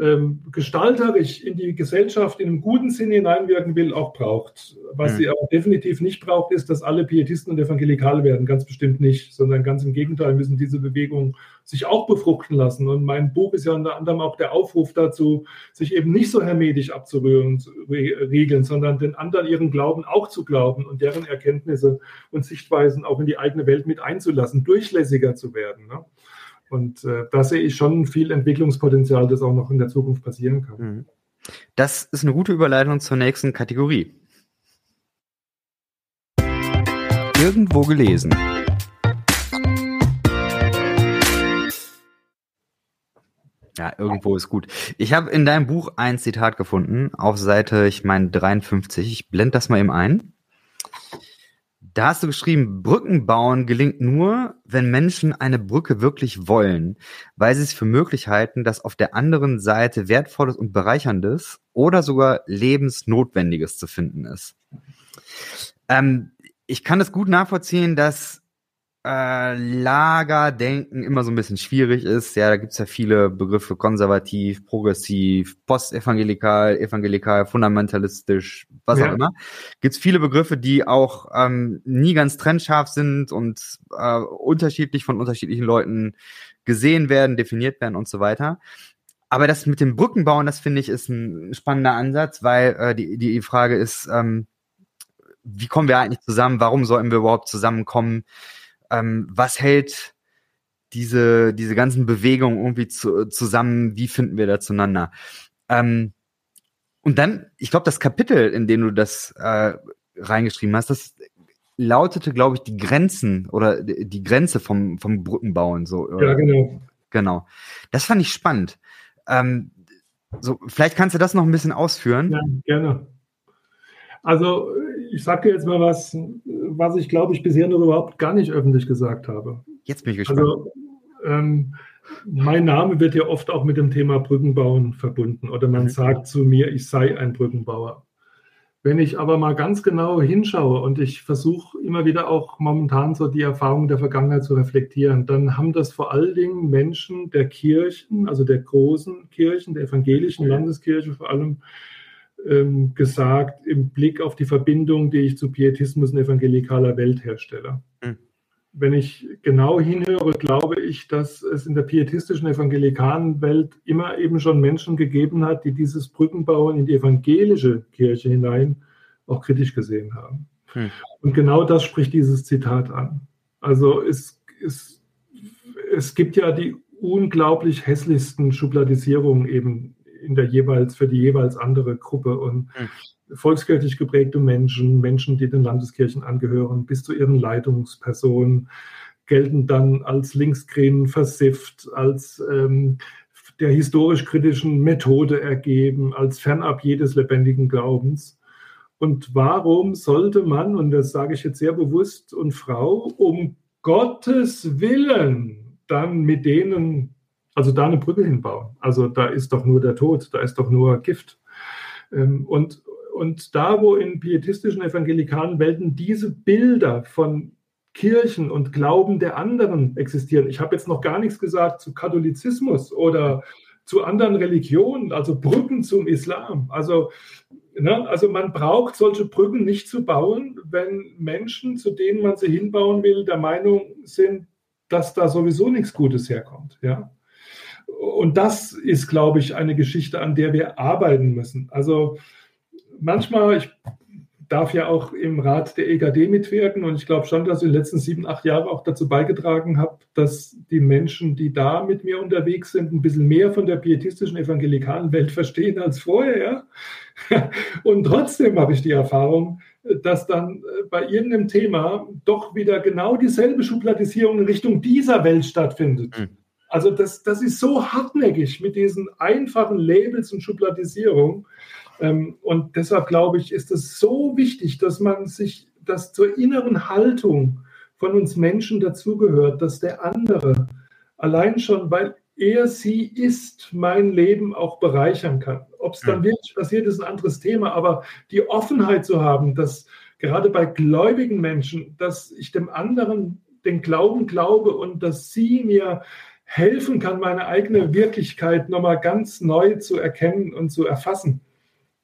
ähm, gestalterisch in die Gesellschaft in einem guten Sinne hineinwirken will, auch braucht. Was mhm. sie aber definitiv nicht braucht, ist, dass alle Pietisten und Evangelikale werden. Ganz bestimmt nicht, sondern ganz im Gegenteil müssen diese Bewegungen sich auch befruchten lassen. Und mein Buch ist ja unter anderem auch der Aufruf dazu, sich eben nicht so hermetisch abzurühren, zu regeln, sondern den anderen ihren Glauben auch zu glauben und deren Erkenntnisse und Sichtweisen auch in die eigene Welt mit einzulassen, durchlässiger zu werden. Ne? Und äh, da sehe ich schon viel Entwicklungspotenzial, das auch noch in der Zukunft passieren kann. Mhm. Das ist eine gute Überleitung zur nächsten Kategorie. Irgendwo gelesen. Ja, irgendwo ist gut. Ich habe in deinem Buch ein Zitat gefunden, auf Seite, ich meine, 53. Ich blende das mal eben ein. Da hast du geschrieben, Brücken bauen gelingt nur, wenn Menschen eine Brücke wirklich wollen, weil sie es für möglich halten, dass auf der anderen Seite Wertvolles und Bereicherndes oder sogar Lebensnotwendiges zu finden ist. Ähm, ich kann es gut nachvollziehen, dass äh, Lagerdenken immer so ein bisschen schwierig ist. Ja, da gibt's ja viele Begriffe, konservativ, progressiv, postevangelikal, evangelikal, fundamentalistisch, was ja. auch immer. Gibt's viele Begriffe, die auch ähm, nie ganz trennscharf sind und äh, unterschiedlich von unterschiedlichen Leuten gesehen werden, definiert werden und so weiter. Aber das mit dem Brückenbauen, das finde ich, ist ein spannender Ansatz, weil äh, die, die Frage ist, ähm, wie kommen wir eigentlich zusammen? Warum sollten wir überhaupt zusammenkommen? Ähm, was hält diese, diese ganzen Bewegungen irgendwie zu, zusammen, wie finden wir da zueinander? Ähm, und dann, ich glaube, das Kapitel, in dem du das äh, reingeschrieben hast, das lautete, glaube ich, die Grenzen oder die Grenze vom, vom Brückenbauen. So, ja, genau. Genau. Das fand ich spannend. Ähm, so, vielleicht kannst du das noch ein bisschen ausführen. Ja, gerne. Also ich sage dir jetzt mal was, was ich glaube ich bisher noch überhaupt gar nicht öffentlich gesagt habe. Jetzt bin ich gespannt. Also, ähm, mein Name wird ja oft auch mit dem Thema Brückenbauen verbunden oder man mhm. sagt zu mir, ich sei ein Brückenbauer. Wenn ich aber mal ganz genau hinschaue und ich versuche immer wieder auch momentan so die Erfahrungen der Vergangenheit zu reflektieren, dann haben das vor allen Dingen Menschen der Kirchen, also der großen Kirchen, der evangelischen Landeskirche vor allem, ähm, gesagt im Blick auf die Verbindung, die ich zu Pietismus und evangelikaler Welt herstelle. Mhm. Wenn ich genau hinhöre, glaube ich, dass es in der pietistischen evangelikalen Welt immer eben schon Menschen gegeben hat, die dieses Brückenbauen in die evangelische Kirche hinein auch kritisch gesehen haben. Hm. Und genau das spricht dieses Zitat an. Also es, es, es gibt ja die unglaublich hässlichsten Schubladisierungen eben in der jeweils für die jeweils andere Gruppe und hm. volkskirchlich geprägte Menschen, Menschen, die den Landeskirchen angehören, bis zu ihren Leitungspersonen gelten dann als linksgrün versifft, als ähm, der historisch-kritischen Methode ergeben, als fernab jedes lebendigen Glaubens. Und warum sollte man, und das sage ich jetzt sehr bewusst, und Frau, um Gottes Willen dann mit denen, also da eine Brücke hinbauen? Also da ist doch nur der Tod, da ist doch nur Gift. Ähm, und, und da, wo in pietistischen evangelikalen Welten diese Bilder von Kirchen und Glauben der anderen existieren. Ich habe jetzt noch gar nichts gesagt zu Katholizismus oder zu anderen Religionen, also Brücken zum Islam. Also, ne, also man braucht solche Brücken nicht zu bauen, wenn Menschen, zu denen man sie hinbauen will, der Meinung sind, dass da sowieso nichts Gutes herkommt. Ja? Und das ist, glaube ich, eine Geschichte, an der wir arbeiten müssen. Also manchmal, ich darf ja auch im Rat der EGD mitwirken und ich glaube schon, dass ich in den letzten sieben, acht Jahren auch dazu beigetragen habe, dass die Menschen, die da mit mir unterwegs sind, ein bisschen mehr von der pietistischen evangelikalen Welt verstehen als vorher. Und trotzdem habe ich die Erfahrung, dass dann äh, bei irgendeinem Thema doch wieder genau dieselbe Schubladisierung in Richtung dieser Welt stattfindet. Mhm. Also das, das ist so hartnäckig mit diesen einfachen Labels und Schubladisierungen. Ähm, und deshalb glaube ich, ist es so wichtig, dass man sich das zur inneren Haltung von uns Menschen dazugehört, dass der andere allein schon, weil er sie ist, mein Leben auch bereichern kann. Ob es dann wirklich passiert, ist ein anderes Thema, aber die Offenheit zu haben, dass gerade bei gläubigen Menschen, dass ich dem anderen den Glauben glaube und dass sie mir helfen kann, meine eigene Wirklichkeit nochmal ganz neu zu erkennen und zu erfassen.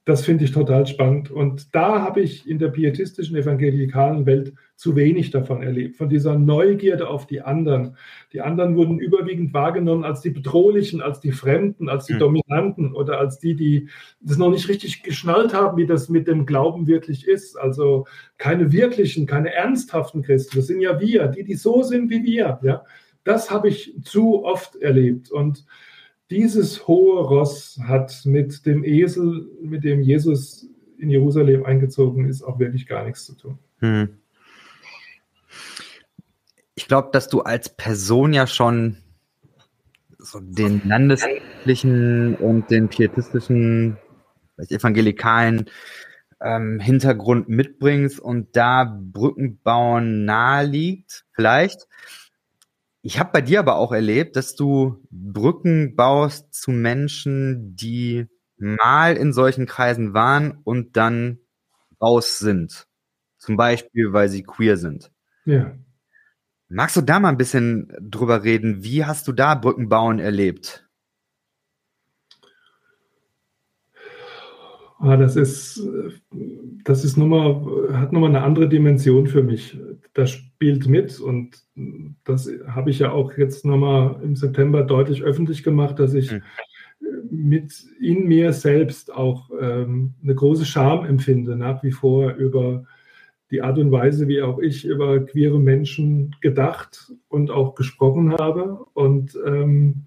Das finde ich total spannend. Und da habe ich in der pietistischen evangelikalen Welt zu wenig davon erlebt, von dieser Neugierde auf die anderen. Die anderen wurden überwiegend wahrgenommen als die Bedrohlichen, als die Fremden, als die mhm. Dominanten oder als die, die das noch nicht richtig geschnallt haben, wie das mit dem Glauben wirklich ist. Also keine wirklichen, keine ernsthaften Christen. Das sind ja wir, die, die so sind wie wir. Ja? Das habe ich zu oft erlebt. Und dieses hohe Ross hat mit dem Esel, mit dem Jesus in Jerusalem eingezogen ist, auch wirklich gar nichts zu tun. Hm. Ich glaube, dass du als Person ja schon so den landeskirchlichen und den pietistischen, evangelikalen ähm, Hintergrund mitbringst und da Brückenbauen nahe liegt, vielleicht. Ich habe bei dir aber auch erlebt, dass du Brücken baust zu Menschen, die mal in solchen Kreisen waren und dann raus sind. Zum Beispiel, weil sie queer sind. Ja. Magst du da mal ein bisschen drüber reden? Wie hast du da Brückenbauen erlebt? Ah, das ist, das ist nochmal, hat nochmal eine andere Dimension für mich. Das spielt mit und das habe ich ja auch jetzt nochmal im September deutlich öffentlich gemacht, dass ich mhm. mit in mir selbst auch ähm, eine große Scham empfinde, nach wie vor über die Art und Weise, wie auch ich über queere Menschen gedacht und auch gesprochen habe. Und ähm,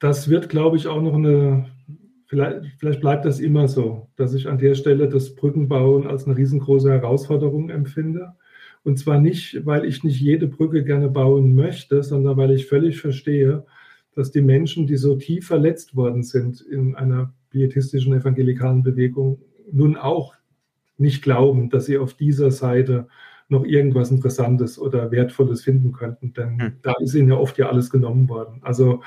das wird, glaube ich, auch noch eine Vielleicht, vielleicht, bleibt das immer so, dass ich an der Stelle das Brückenbauen als eine riesengroße Herausforderung empfinde. Und zwar nicht, weil ich nicht jede Brücke gerne bauen möchte, sondern weil ich völlig verstehe, dass die Menschen, die so tief verletzt worden sind in einer pietistischen evangelikalen Bewegung, nun auch nicht glauben, dass sie auf dieser Seite noch irgendwas Interessantes oder Wertvolles finden könnten. Denn hm. da ist ihnen ja oft ja alles genommen worden. Also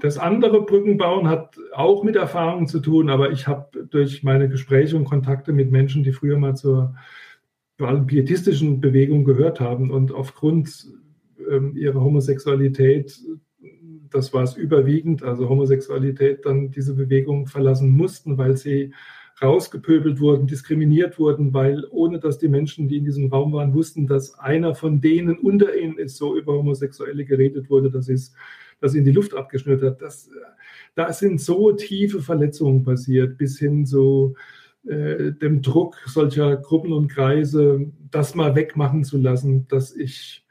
das andere Brückenbauen hat auch mit Erfahrung zu tun, aber ich habe durch meine Gespräche und Kontakte mit Menschen, die früher mal zur pietistischen Bewegung gehört haben und aufgrund ähm, ihrer Homosexualität, das war es überwiegend, also Homosexualität, dann diese Bewegung verlassen mussten, weil sie rausgepöbelt wurden, diskriminiert wurden, weil ohne dass die Menschen, die in diesem Raum waren, wussten, dass einer von denen unter ihnen ist, so über Homosexuelle geredet wurde, dass es das in die Luft abgeschnürt hat. Das, da sind so tiefe Verletzungen passiert, bis hin zu äh, dem Druck solcher Gruppen und Kreise, das mal wegmachen zu lassen, dass ich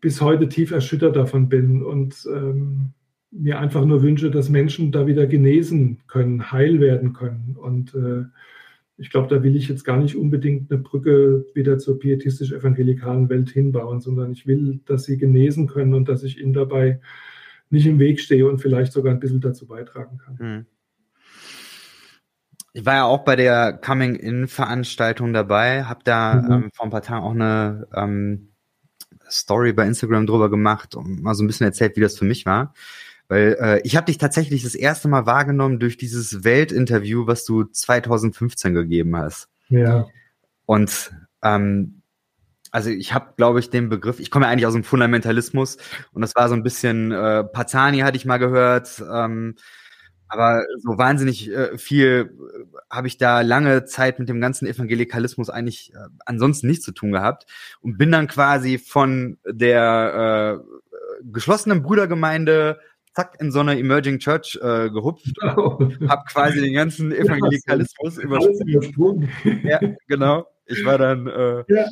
bis heute tief erschüttert davon bin und ähm, mir einfach nur wünsche, dass Menschen da wieder genesen können, heil werden können. Und äh, ich glaube, da will ich jetzt gar nicht unbedingt eine Brücke wieder zur pietistisch-evangelikalen Welt hinbauen, sondern ich will, dass sie genesen können und dass ich ihnen dabei nicht im Weg stehe und vielleicht sogar ein bisschen dazu beitragen kann. Hm. Ich war ja auch bei der Coming-In-Veranstaltung dabei, habe da mhm. ähm, vor ein paar Tagen auch eine ähm, Story bei Instagram drüber gemacht und mal so ein bisschen erzählt, wie das für mich war. Weil äh, ich habe dich tatsächlich das erste Mal wahrgenommen durch dieses Weltinterview, was du 2015 gegeben hast. Ja. Und ähm, also ich habe, glaube ich, den Begriff, ich komme ja eigentlich aus dem Fundamentalismus und das war so ein bisschen, äh, Pazani hatte ich mal gehört, ähm, aber so wahnsinnig äh, viel äh, habe ich da lange Zeit mit dem ganzen Evangelikalismus eigentlich äh, ansonsten nichts zu tun gehabt und bin dann quasi von der äh, geschlossenen Brüdergemeinde zack in so eine Emerging Church äh, gehupft, oh. hab quasi den ganzen Evangelikalismus übersprungen. ja, genau. Ich war dann äh, ja.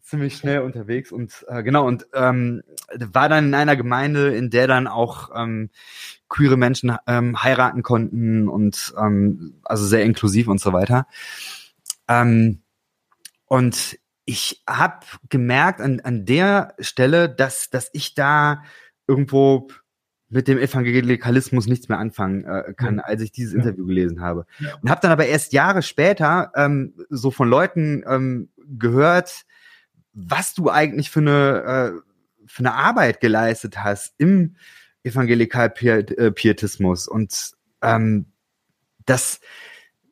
ziemlich schnell unterwegs und äh, genau und ähm, war dann in einer Gemeinde, in der dann auch ähm, queere Menschen ähm, heiraten konnten und ähm, also sehr inklusiv und so weiter. Ähm, und ich habe gemerkt an, an der Stelle, dass, dass ich da irgendwo mit dem Evangelikalismus nichts mehr anfangen äh, kann, als ich dieses ja. Interview gelesen habe. Ja. Und habe dann aber erst Jahre später ähm, so von Leuten ähm, gehört, was du eigentlich für eine, äh, für eine Arbeit geleistet hast im Evangelikal-Pietismus. Und ähm, das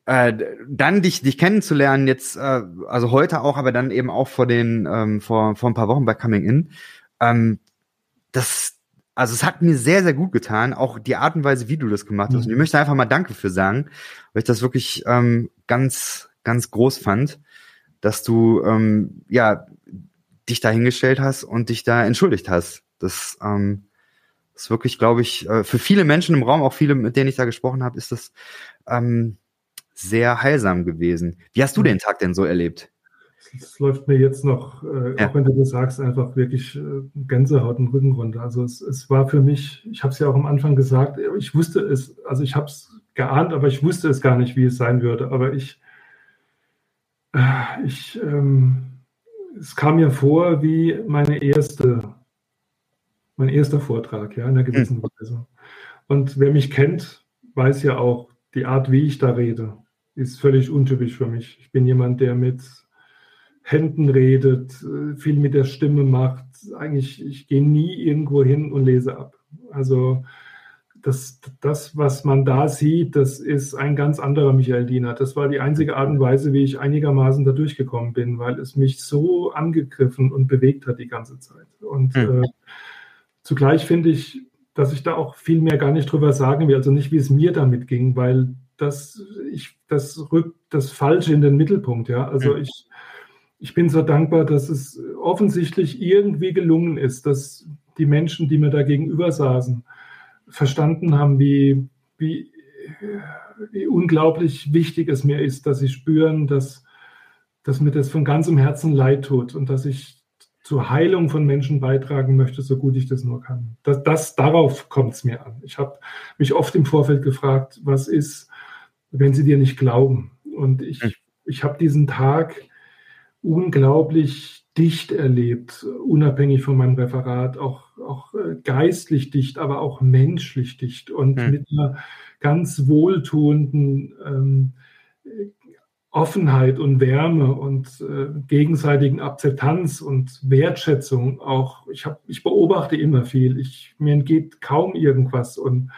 äh, dann dich, dich kennenzulernen, jetzt, äh, also heute auch, aber dann eben auch vor den, ähm, vor, vor ein paar Wochen bei Coming In, ähm, das, also es hat mir sehr, sehr gut getan, auch die Art und Weise, wie du das gemacht hast. Mhm. Und ich möchte einfach mal Danke für sagen, weil ich das wirklich ähm, ganz, ganz groß fand, dass du ähm, ja dich da hingestellt hast und dich da entschuldigt hast. Das ähm, ist wirklich, glaube ich, äh, für viele Menschen im Raum, auch viele, mit denen ich da gesprochen habe, ist das ähm, sehr heilsam gewesen. Wie hast du mhm. den Tag denn so erlebt? Es läuft mir jetzt noch, äh, ja. auch wenn du das sagst, einfach wirklich äh, Gänsehaut und Rücken runter. Also es, es war für mich, ich habe es ja auch am Anfang gesagt, ich wusste es, also ich habe es geahnt, aber ich wusste es gar nicht, wie es sein würde. Aber ich, äh, ich, ähm, es kam mir vor wie meine erste, mein erster Vortrag, ja, in einer gewissen mhm. Weise. Und wer mich kennt, weiß ja auch, die Art, wie ich da rede, ist völlig untypisch für mich. Ich bin jemand, der mit Händen redet, äh, viel mit der Stimme macht. Eigentlich, ich gehe nie irgendwo hin und lese ab. Also das, das, was man da sieht, das ist ein ganz anderer Michael Diener. Das war die einzige Art und Weise, wie ich einigermaßen da durchgekommen bin, weil es mich so angegriffen und bewegt hat die ganze Zeit. Und mhm. äh, zugleich finde ich, dass ich da auch viel mehr gar nicht drüber sagen will, also nicht, wie es mir damit ging, weil das, ich, das rückt das Falsche in den Mittelpunkt. Ja, also mhm. ich ich bin so dankbar, dass es offensichtlich irgendwie gelungen ist, dass die Menschen, die mir da gegenüber saßen, verstanden haben, wie, wie, wie unglaublich wichtig es mir ist, dass sie spüren, dass, dass mir das von ganzem Herzen leid tut und dass ich zur Heilung von Menschen beitragen möchte, so gut ich das nur kann. Das, das darauf kommt es mir an. Ich habe mich oft im Vorfeld gefragt, was ist, wenn sie dir nicht glauben? Und ich, hm. ich habe diesen Tag unglaublich dicht erlebt, unabhängig von meinem Referat, auch, auch äh, geistlich dicht, aber auch menschlich dicht und mhm. mit einer ganz wohltuenden ähm, Offenheit und Wärme und äh, gegenseitigen Akzeptanz und Wertschätzung auch. Ich, hab, ich beobachte immer viel. Ich, mir entgeht kaum irgendwas und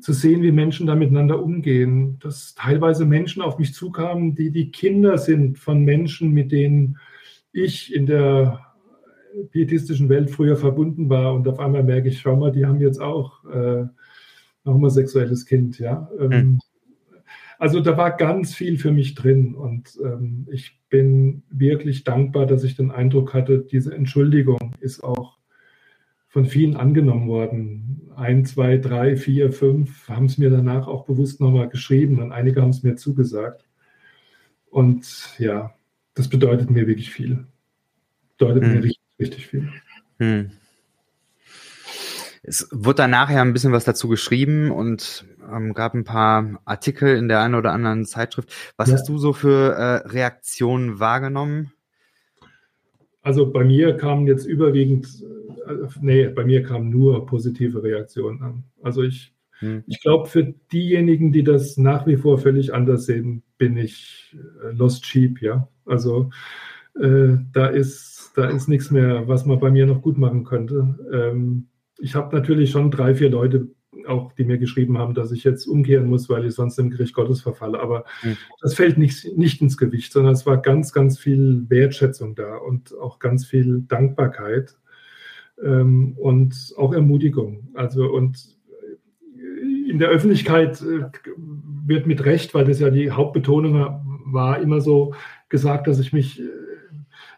zu sehen, wie Menschen da miteinander umgehen, dass teilweise Menschen auf mich zukamen, die die Kinder sind von Menschen, mit denen ich in der pietistischen Welt früher verbunden war und auf einmal merke ich, schau mal, die haben jetzt auch äh, ein homosexuelles Kind, ja. Mhm. Also da war ganz viel für mich drin und ähm, ich bin wirklich dankbar, dass ich den Eindruck hatte, diese Entschuldigung ist auch von vielen angenommen worden. Ein, zwei, drei, vier, fünf haben es mir danach auch bewusst nochmal geschrieben und einige haben es mir zugesagt. Und ja, das bedeutet mir wirklich viel. Bedeutet hm. mir richtig, richtig viel. Hm. Es wurde dann nachher ein bisschen was dazu geschrieben und ähm, gab ein paar Artikel in der einen oder anderen Zeitschrift. Was ja. hast du so für äh, Reaktionen wahrgenommen? Also bei mir kamen jetzt überwiegend, nee, bei mir kamen nur positive Reaktionen an. Also ich, hm. ich glaube, für diejenigen, die das nach wie vor völlig anders sehen, bin ich äh, lost sheep, ja. Also äh, da ist, da ist nichts mehr, was man bei mir noch gut machen könnte. Ähm, ich habe natürlich schon drei, vier Leute auch, die mir geschrieben haben, dass ich jetzt umkehren muss, weil ich sonst im Gericht Gottes verfalle. Aber mhm. das fällt nicht, nicht ins Gewicht, sondern es war ganz, ganz viel Wertschätzung da und auch ganz viel Dankbarkeit und auch Ermutigung. Also und in der Öffentlichkeit äh, wird mit Recht, weil das ja die Hauptbetonung war, immer so gesagt, dass ich mich äh,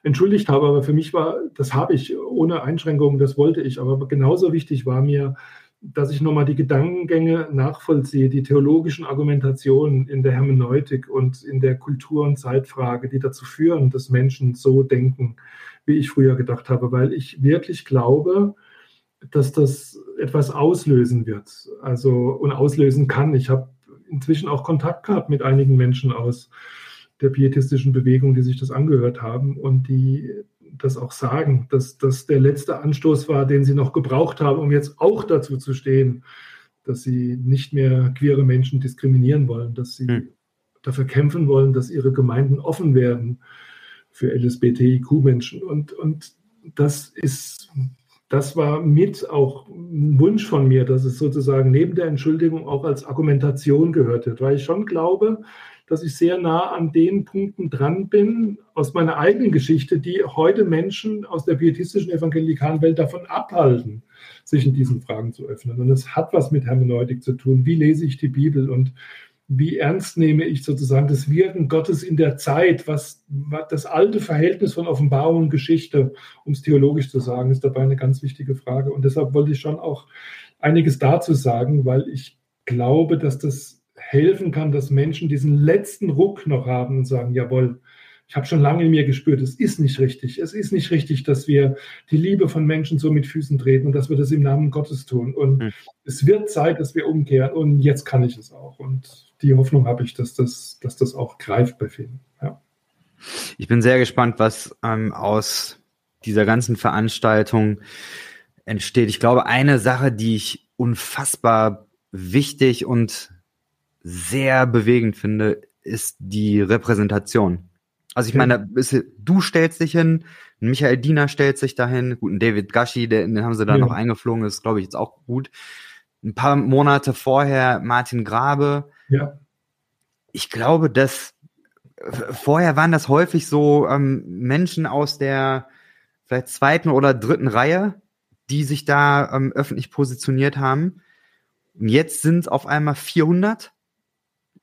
entschuldigt habe. Aber für mich war, das habe ich ohne Einschränkungen, das wollte ich. Aber genauso wichtig war mir, dass ich nochmal die Gedankengänge nachvollziehe, die theologischen Argumentationen in der Hermeneutik und in der Kultur- und Zeitfrage, die dazu führen, dass Menschen so denken, wie ich früher gedacht habe, weil ich wirklich glaube, dass das etwas auslösen wird, also und auslösen kann. Ich habe inzwischen auch Kontakt gehabt mit einigen Menschen aus der pietistischen Bewegung, die sich das angehört haben und die das auch sagen, dass das der letzte Anstoß war, den sie noch gebraucht haben, um jetzt auch dazu zu stehen, dass sie nicht mehr queere Menschen diskriminieren wollen, dass sie hm. dafür kämpfen wollen, dass ihre Gemeinden offen werden für LSBTIQ-Menschen. Und, und das ist, das war mit auch ein Wunsch von mir, dass es sozusagen neben der Entschuldigung auch als Argumentation gehört wird, weil ich schon glaube, dass ich sehr nah an den Punkten dran bin aus meiner eigenen Geschichte, die heute Menschen aus der pietistischen evangelikalen Welt davon abhalten, sich in diesen Fragen zu öffnen. Und es hat was mit Hermeneutik zu tun. Wie lese ich die Bibel und wie ernst nehme ich sozusagen das Wirken Gottes in der Zeit, was, was das alte Verhältnis von Offenbarung und Geschichte, um es theologisch zu sagen, ist dabei eine ganz wichtige Frage. Und deshalb wollte ich schon auch einiges dazu sagen, weil ich glaube, dass das helfen kann, dass Menschen diesen letzten Ruck noch haben und sagen, jawohl, ich habe schon lange in mir gespürt, es ist nicht richtig. Es ist nicht richtig, dass wir die Liebe von Menschen so mit Füßen treten und dass wir das im Namen Gottes tun. Und mhm. es wird Zeit, dass wir umkehren und jetzt kann ich es auch. Und die Hoffnung habe ich, dass das, dass das auch greift bei vielen. Ja. Ich bin sehr gespannt, was ähm, aus dieser ganzen Veranstaltung entsteht. Ich glaube, eine Sache, die ich unfassbar wichtig und sehr bewegend finde, ist die Repräsentation. Also ich meine, du stellst dich hin, Michael Diener stellt sich dahin, gut, David Gashi, den, haben sie da ja. noch eingeflogen, ist glaube ich jetzt auch gut. Ein paar Monate vorher Martin Grabe. Ja. Ich glaube, dass vorher waren das häufig so ähm, Menschen aus der vielleicht zweiten oder dritten Reihe, die sich da ähm, öffentlich positioniert haben. Und jetzt sind es auf einmal 400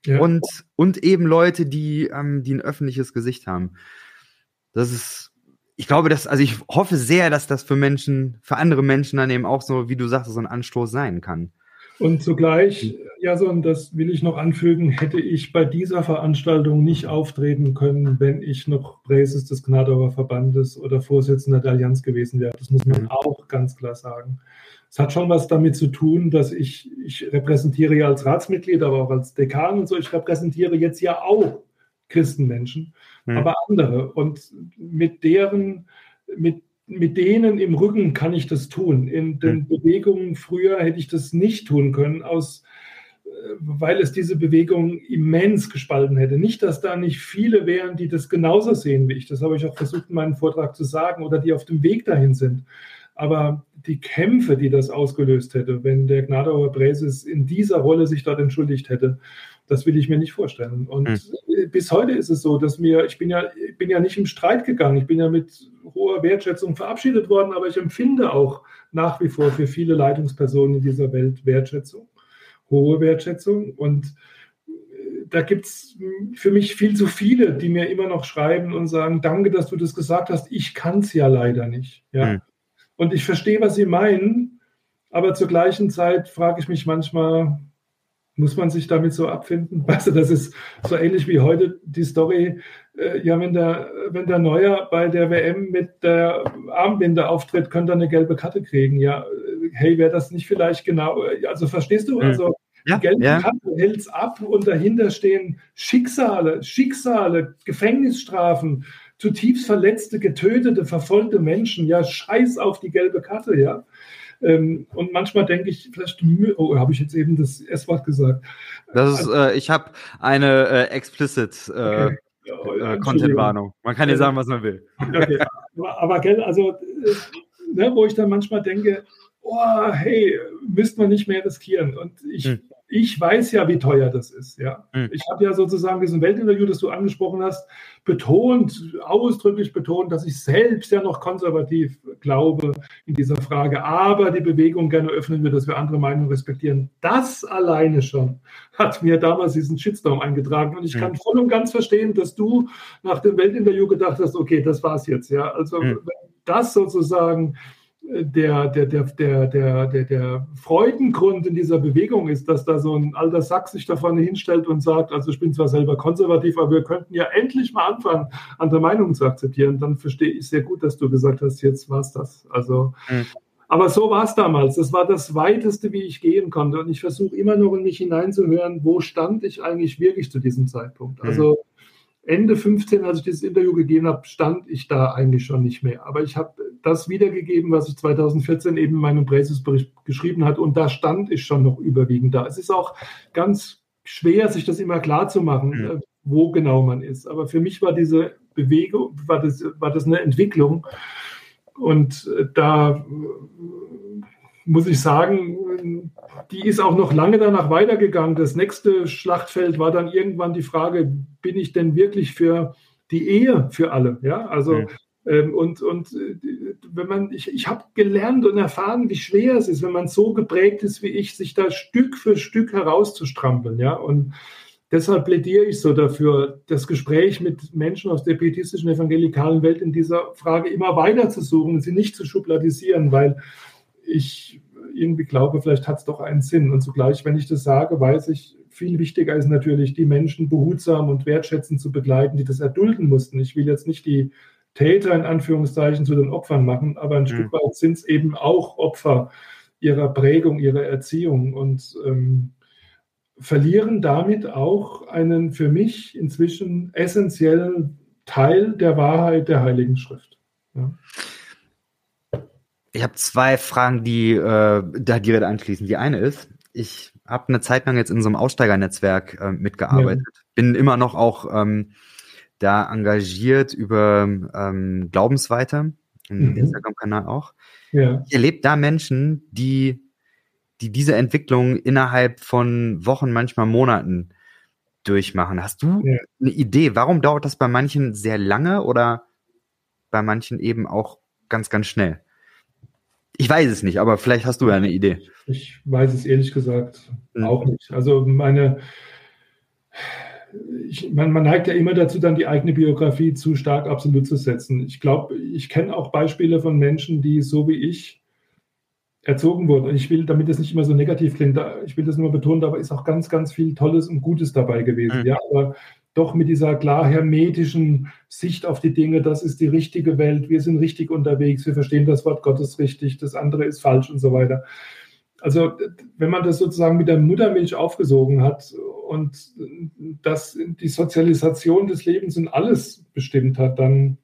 ja. und, und eben Leute, die, ähm, die ein öffentliches Gesicht haben. Das ist, ich glaube, dass, also ich hoffe sehr, dass das für Menschen, für andere Menschen dann eben auch so, wie du sagst, so ein Anstoß sein kann. Und zugleich, ja, so, und das will ich noch anfügen, hätte ich bei dieser Veranstaltung nicht auftreten können, wenn ich noch Präses des Gnadauer Verbandes oder Vorsitzender der Allianz gewesen wäre. Das muss man mhm. auch ganz klar sagen. Es hat schon was damit zu tun, dass ich, ich repräsentiere ja als Ratsmitglied, aber auch als Dekan und so, ich repräsentiere jetzt ja auch Christenmenschen, mhm. aber andere. Und mit deren, mit, mit denen im Rücken kann ich das tun. In den mhm. Bewegungen früher hätte ich das nicht tun können, aus, äh, weil es diese Bewegung immens gespalten hätte. Nicht, dass da nicht viele wären, die das genauso sehen wie ich. Das habe ich auch versucht in meinem Vortrag zu sagen oder die auf dem Weg dahin sind. Aber die Kämpfe, die das ausgelöst hätte, wenn der Gnadauer Präses in dieser Rolle sich dort entschuldigt hätte, das will ich mir nicht vorstellen. Und mhm. bis heute ist es so, dass mir, ich bin ja, bin ja nicht im Streit gegangen, ich bin ja mit hoher Wertschätzung verabschiedet worden, aber ich empfinde auch nach wie vor für viele Leitungspersonen in dieser Welt Wertschätzung, hohe Wertschätzung. Und äh, da gibt es für mich viel zu viele, die mir immer noch schreiben und sagen, danke, dass du das gesagt hast, ich kann es ja leider nicht. Ja. Mhm. Und ich verstehe, was Sie meinen, aber zur gleichen Zeit frage ich mich manchmal, muss man sich damit so abfinden? Weißt du, das ist so ähnlich wie heute die Story, äh, ja, wenn der, wenn der Neuer bei der WM mit der Armbinde auftritt, könnte er eine gelbe Karte kriegen. Ja, hey, wäre das nicht vielleicht genau, äh, also verstehst du? Hm. Also ja, gelbe ja. Karte hält ab und dahinter stehen Schicksale, Schicksale, Gefängnisstrafen, zutiefst verletzte, getötete, verfolgte Menschen. Ja, scheiß auf die gelbe Karte, ja. Ähm, und manchmal denke ich, vielleicht, oh, habe ich jetzt eben das S-Wort gesagt. Das ist, äh, ich habe eine äh, explicit äh, okay. äh, Content-Warnung. Man kann ja sagen, was man will. Okay. aber, aber gell, also, äh, ne, wo ich dann manchmal denke, oh, hey, müsste man nicht mehr riskieren. Und ich, hm. Ich weiß ja, wie teuer das ist. Ja. Hm. Ich habe ja sozusagen diesen Weltinterview, das du angesprochen hast, betont, ausdrücklich betont, dass ich selbst ja noch konservativ glaube in dieser Frage, aber die Bewegung gerne öffnen wir, dass wir andere Meinungen respektieren. Das alleine schon hat mir damals diesen Shitstorm eingetragen. Und ich hm. kann voll und ganz verstehen, dass du nach dem Weltinterview gedacht hast, okay, das war's jetzt. Ja. Also, hm. wenn das sozusagen der, der, der, der, der, der, der Freudengrund in dieser Bewegung ist, dass da so ein alter Sack sich da vorne hinstellt und sagt, also ich bin zwar selber konservativ, aber wir könnten ja endlich mal anfangen, andere Meinungen zu akzeptieren, dann verstehe ich sehr gut, dass du gesagt hast, jetzt war es das. Also, mhm. aber so war es damals. Das war das Weiteste, wie ich gehen konnte. Und ich versuche immer noch in mich hineinzuhören, wo stand ich eigentlich wirklich zu diesem Zeitpunkt. Also, mhm Ende 15, als ich dieses Interview gegeben habe, stand ich da eigentlich schon nicht mehr. Aber ich habe das wiedergegeben, was ich 2014 eben in meinem Präsisbericht geschrieben hat. Und da stand ich schon noch überwiegend da. Es ist auch ganz schwer, sich das immer klar zu machen. Äh, wo genau man ist. Aber für mich war diese Bewegung, war das, war das eine Entwicklung. Und äh, da muss ich sagen, die ist auch noch lange danach weitergegangen. Das nächste Schlachtfeld war dann irgendwann die Frage, bin ich denn wirklich für die Ehe für alle? Ja, also mhm. ähm, und, und äh, wenn man, ich, ich habe gelernt und erfahren, wie schwer es ist, wenn man so geprägt ist wie ich, sich da Stück für Stück herauszustrampeln, ja. Und deshalb plädiere ich so dafür, das Gespräch mit Menschen aus der pietistischen evangelikalen Welt in dieser Frage immer weiter zu suchen und sie nicht zu schubladisieren, weil ich irgendwie glaube, vielleicht hat es doch einen Sinn. Und zugleich, wenn ich das sage, weiß ich, viel wichtiger ist natürlich, die Menschen behutsam und wertschätzend zu begleiten, die das erdulden mussten. Ich will jetzt nicht die Täter in Anführungszeichen zu den Opfern machen, aber ein mhm. Stück weit sind es eben auch Opfer ihrer Prägung, ihrer Erziehung und ähm, verlieren damit auch einen für mich inzwischen essentiellen Teil der Wahrheit der Heiligen Schrift. Ja. Ich habe zwei Fragen, die äh, da direkt anschließen. Die eine ist, ich habe eine Zeit lang jetzt in so einem Aussteigernetzwerk äh, mitgearbeitet, ja. bin immer noch auch ähm, da engagiert über ähm, Glaubensweiter, im mhm. Instagram-Kanal auch. Ja. Ich erlebe da Menschen, die, die diese Entwicklung innerhalb von Wochen, manchmal Monaten durchmachen. Hast du ja. eine Idee, warum dauert das bei manchen sehr lange oder bei manchen eben auch ganz, ganz schnell? Ich weiß es nicht, aber vielleicht hast du ja eine Idee. Ich weiß es ehrlich gesagt mhm. auch nicht. Also meine, ich, man, man, neigt ja immer dazu, dann die eigene Biografie zu stark absolut zu setzen. Ich glaube, ich kenne auch Beispiele von Menschen, die so wie ich erzogen wurden. Und ich will, damit es nicht immer so negativ klingt, ich will das nur betonen, da ist auch ganz, ganz viel Tolles und Gutes dabei gewesen. Mhm. Ja, aber doch mit dieser klar hermetischen Sicht auf die Dinge, das ist die richtige Welt, wir sind richtig unterwegs, wir verstehen das Wort Gottes richtig, das andere ist falsch und so weiter. Also wenn man das sozusagen mit der Muttermilch aufgesogen hat und das die Sozialisation des Lebens und alles bestimmt hat, dann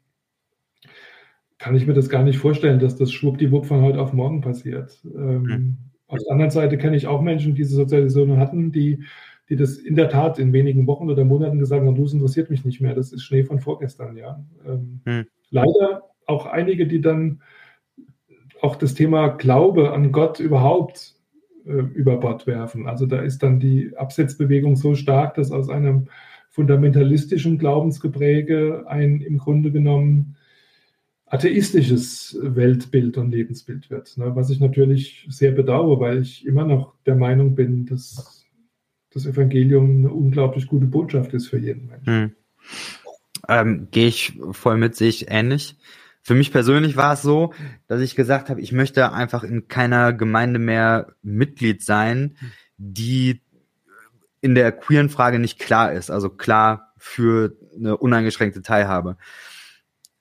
kann ich mir das gar nicht vorstellen, dass das schwuppdiwupp von heute auf morgen passiert. Mhm. auf der anderen Seite kenne ich auch Menschen, die diese Sozialisation hatten, die die das in der Tat in wenigen Wochen oder Monaten gesagt haben, du, es interessiert mich nicht mehr, das ist Schnee von vorgestern, ja. Ähm, hm. Leider auch einige, die dann auch das Thema Glaube an Gott überhaupt äh, über Bord werfen. Also da ist dann die Absetzbewegung so stark, dass aus einem fundamentalistischen Glaubensgepräge ein im Grunde genommen atheistisches Weltbild und Lebensbild wird. Ne? Was ich natürlich sehr bedauere, weil ich immer noch der Meinung bin, dass das Evangelium eine unglaublich gute Botschaft ist für jeden Menschen. Hm. Ähm, Gehe ich voll mit sich ähnlich. Für mich persönlich war es so, dass ich gesagt habe, ich möchte einfach in keiner Gemeinde mehr Mitglied sein, die in der queeren Frage nicht klar ist, also klar für eine uneingeschränkte Teilhabe.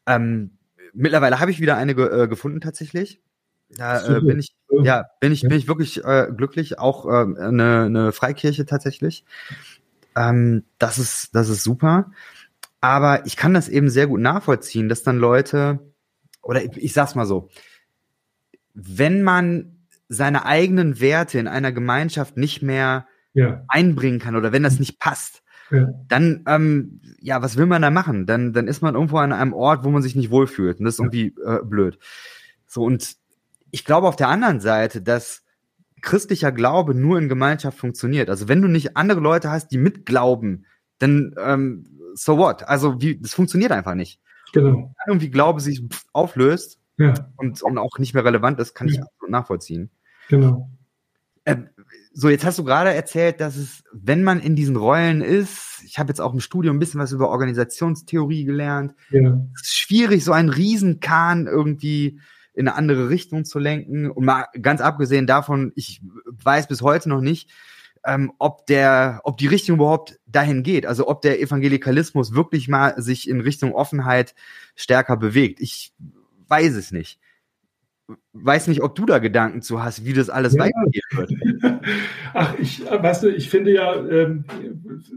Ähm, mittlerweile habe ich wieder eine äh, gefunden tatsächlich. Da äh, bin ich, ja, bin ich, bin ich wirklich äh, glücklich. Auch äh, eine, eine Freikirche tatsächlich. Ähm, das ist, das ist super. Aber ich kann das eben sehr gut nachvollziehen, dass dann Leute, oder ich, ich sag's mal so, wenn man seine eigenen Werte in einer Gemeinschaft nicht mehr ja. einbringen kann oder wenn das nicht passt, ja. dann, ähm, ja, was will man da machen? Dann, dann ist man irgendwo an einem Ort, wo man sich nicht wohlfühlt. Und das ist irgendwie äh, blöd. So, und ich glaube auf der anderen Seite, dass christlicher Glaube nur in Gemeinschaft funktioniert. Also wenn du nicht andere Leute hast, die mitglauben, dann ähm, so what? Also wie, das funktioniert einfach nicht. Genau. Wenn irgendwie Glaube sich auflöst ja. und, und auch nicht mehr relevant ist, kann ja. ich absolut nachvollziehen. Genau. Äh, so, jetzt hast du gerade erzählt, dass es, wenn man in diesen Rollen ist, ich habe jetzt auch im Studium ein bisschen was über Organisationstheorie gelernt, ja. es ist schwierig, so einen Riesenkahn irgendwie in eine andere Richtung zu lenken. Und mal ganz abgesehen davon, ich weiß bis heute noch nicht, ähm, ob der, ob die Richtung überhaupt dahin geht. Also ob der Evangelikalismus wirklich mal sich in Richtung Offenheit stärker bewegt. Ich weiß es nicht. Weiß nicht, ob du da Gedanken zu hast, wie das alles ja. weitergehen wird. Ach, ich, weißt du, ich finde ja, ähm,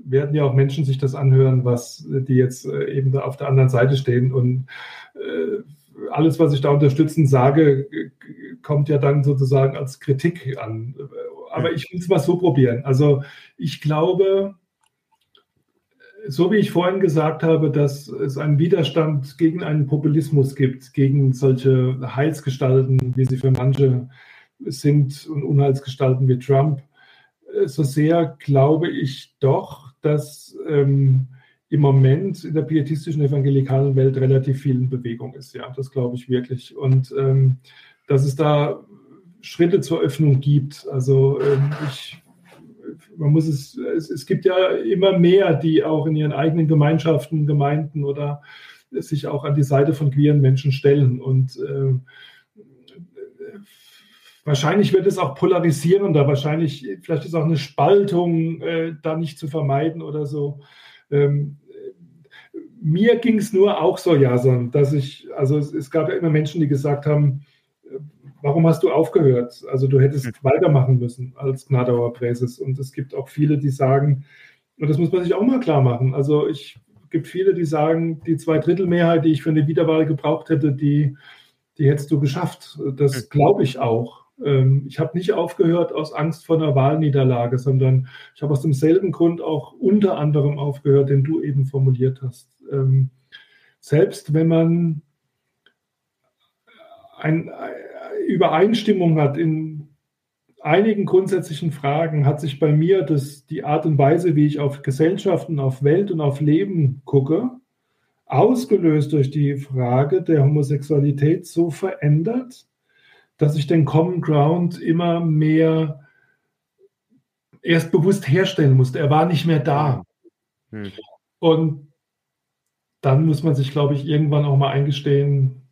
werden ja auch Menschen sich das anhören, was die jetzt äh, eben da auf der anderen Seite stehen und äh, alles, was ich da unterstützend sage, kommt ja dann sozusagen als Kritik an. Aber ich will es mal so probieren. Also ich glaube, so wie ich vorhin gesagt habe, dass es einen Widerstand gegen einen Populismus gibt, gegen solche Heilsgestalten, wie sie für manche sind und Unheilsgestalten wie Trump, so sehr glaube ich doch, dass ähm, im Moment in der pietistischen evangelikalen Welt relativ viel in Bewegung ist. Ja, das glaube ich wirklich. Und ähm, dass es da Schritte zur Öffnung gibt. Also ähm, ich, man muss es, es, es gibt ja immer mehr, die auch in ihren eigenen Gemeinschaften, Gemeinden oder sich auch an die Seite von queeren Menschen stellen. Und äh, wahrscheinlich wird es auch polarisierender, wahrscheinlich, vielleicht ist auch eine Spaltung äh, da nicht zu vermeiden oder so. Ähm, mir ging es nur auch so, Jason, dass ich, also es, es, gab ja immer Menschen, die gesagt haben, äh, warum hast du aufgehört? Also du hättest mhm. weitermachen müssen als Gnadauer Präses. Und es gibt auch viele, die sagen, und das muss man sich auch mal klar machen. Also ich gibt viele, die sagen, die Zweidrittelmehrheit, die ich für eine Wiederwahl gebraucht hätte, die, die hättest du geschafft. Das mhm. glaube ich auch. Ähm, ich habe nicht aufgehört aus Angst vor einer Wahlniederlage, sondern ich habe aus demselben Grund auch unter anderem aufgehört, den du eben formuliert hast. Ähm, selbst wenn man eine Übereinstimmung hat in einigen grundsätzlichen Fragen, hat sich bei mir das, die Art und Weise, wie ich auf Gesellschaften, auf Welt und auf Leben gucke, ausgelöst durch die Frage der Homosexualität so verändert, dass ich den Common Ground immer mehr erst bewusst herstellen musste. Er war nicht mehr da. Hm. Und dann muss man sich, glaube ich, irgendwann auch mal eingestehen,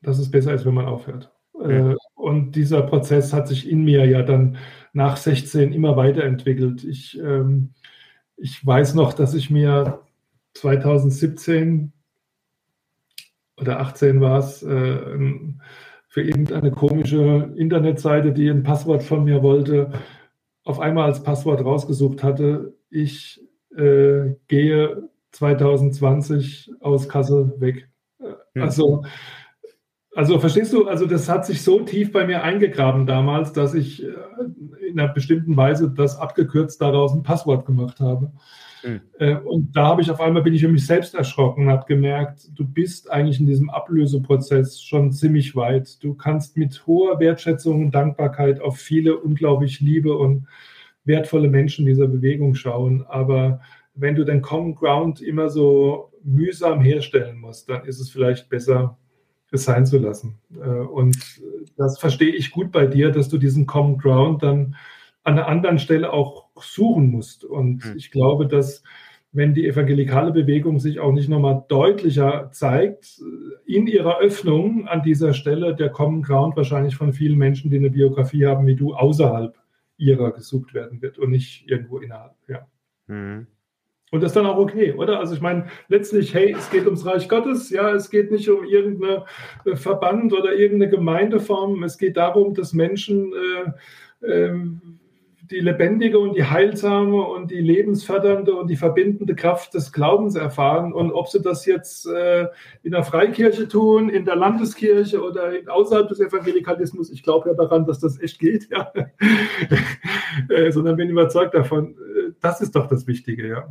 dass es besser ist, wenn man aufhört. Ja. Äh, und dieser Prozess hat sich in mir ja dann nach 16 immer weiterentwickelt. Ich, ähm, ich weiß noch, dass ich mir 2017 oder 18 war es, äh, für irgendeine komische Internetseite, die ein Passwort von mir wollte, auf einmal als Passwort rausgesucht hatte, ich äh, gehe 2020 aus Kassel weg. Hm. Also, also verstehst du, also das hat sich so tief bei mir eingegraben damals, dass ich äh, in einer bestimmten Weise das abgekürzt daraus ein Passwort gemacht habe. Mhm. Und da habe ich auf einmal bin ich für mich selbst erschrocken und habe gemerkt, du bist eigentlich in diesem Ablöseprozess schon ziemlich weit. Du kannst mit hoher Wertschätzung und Dankbarkeit auf viele unglaublich liebe und wertvolle Menschen dieser Bewegung schauen, aber wenn du den Common Ground immer so mühsam herstellen musst, dann ist es vielleicht besser, es sein zu lassen. Äh, und das verstehe ich gut bei dir, dass du diesen Common Ground dann an einer anderen Stelle auch suchen musst. Und mhm. ich glaube, dass wenn die evangelikale Bewegung sich auch nicht nochmal deutlicher zeigt, in ihrer Öffnung an dieser Stelle der Common Ground wahrscheinlich von vielen Menschen, die eine Biografie haben wie du, außerhalb ihrer gesucht werden wird und nicht irgendwo innerhalb. Ja. Mhm. Und das ist dann auch okay, oder? Also ich meine, letztlich, hey, es geht ums Reich Gottes, ja, es geht nicht um irgendeinen äh, Verband oder irgendeine Gemeindeform, es geht darum, dass Menschen äh, äh, die lebendige und die heilsame und die lebensfördernde und die verbindende Kraft des Glaubens erfahren. Und ob sie das jetzt äh, in der Freikirche tun, in der Landeskirche oder außerhalb des Evangelikalismus, ich glaube ja daran, dass das echt geht, ja. äh, sondern bin überzeugt davon, äh, das ist doch das Wichtige, ja.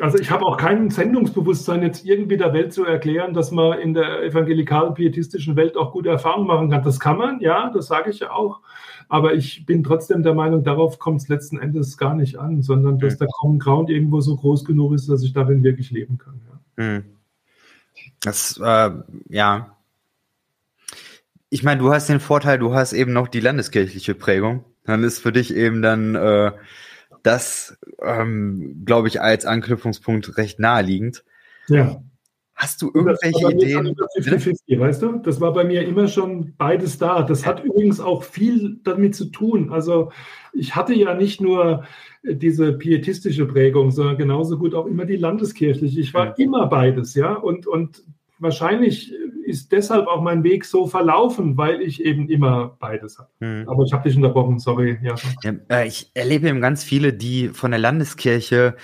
Also ich habe auch kein Sendungsbewusstsein, jetzt irgendwie der Welt zu erklären, dass man in der evangelikal-pietistischen Welt auch gute Erfahrungen machen kann. Das kann man, ja, das sage ich ja auch. Aber ich bin trotzdem der Meinung, darauf kommt es letzten Endes gar nicht an, sondern dass der Common Ground irgendwo so groß genug ist, dass ich darin wirklich leben kann. Ja. Hm. Das, äh, ja. Ich meine, du hast den Vorteil, du hast eben noch die landeskirchliche Prägung. Dann ist für dich eben dann äh, das, ähm, glaube ich, als Anknüpfungspunkt recht naheliegend. Ja. Hast du irgendwelche Ideen? 50, weißt du? Das war bei mir immer schon beides da. Das hat übrigens auch viel damit zu tun. Also ich hatte ja nicht nur diese pietistische Prägung, sondern genauso gut auch immer die landeskirchliche. Ich war immer beides, ja. Und, und wahrscheinlich ist deshalb auch mein Weg so verlaufen, weil ich eben immer beides habe. Hm. Aber ich habe dich unterbrochen, sorry. Ja. ja. Äh, ich erlebe eben ganz viele, die von der Landeskirche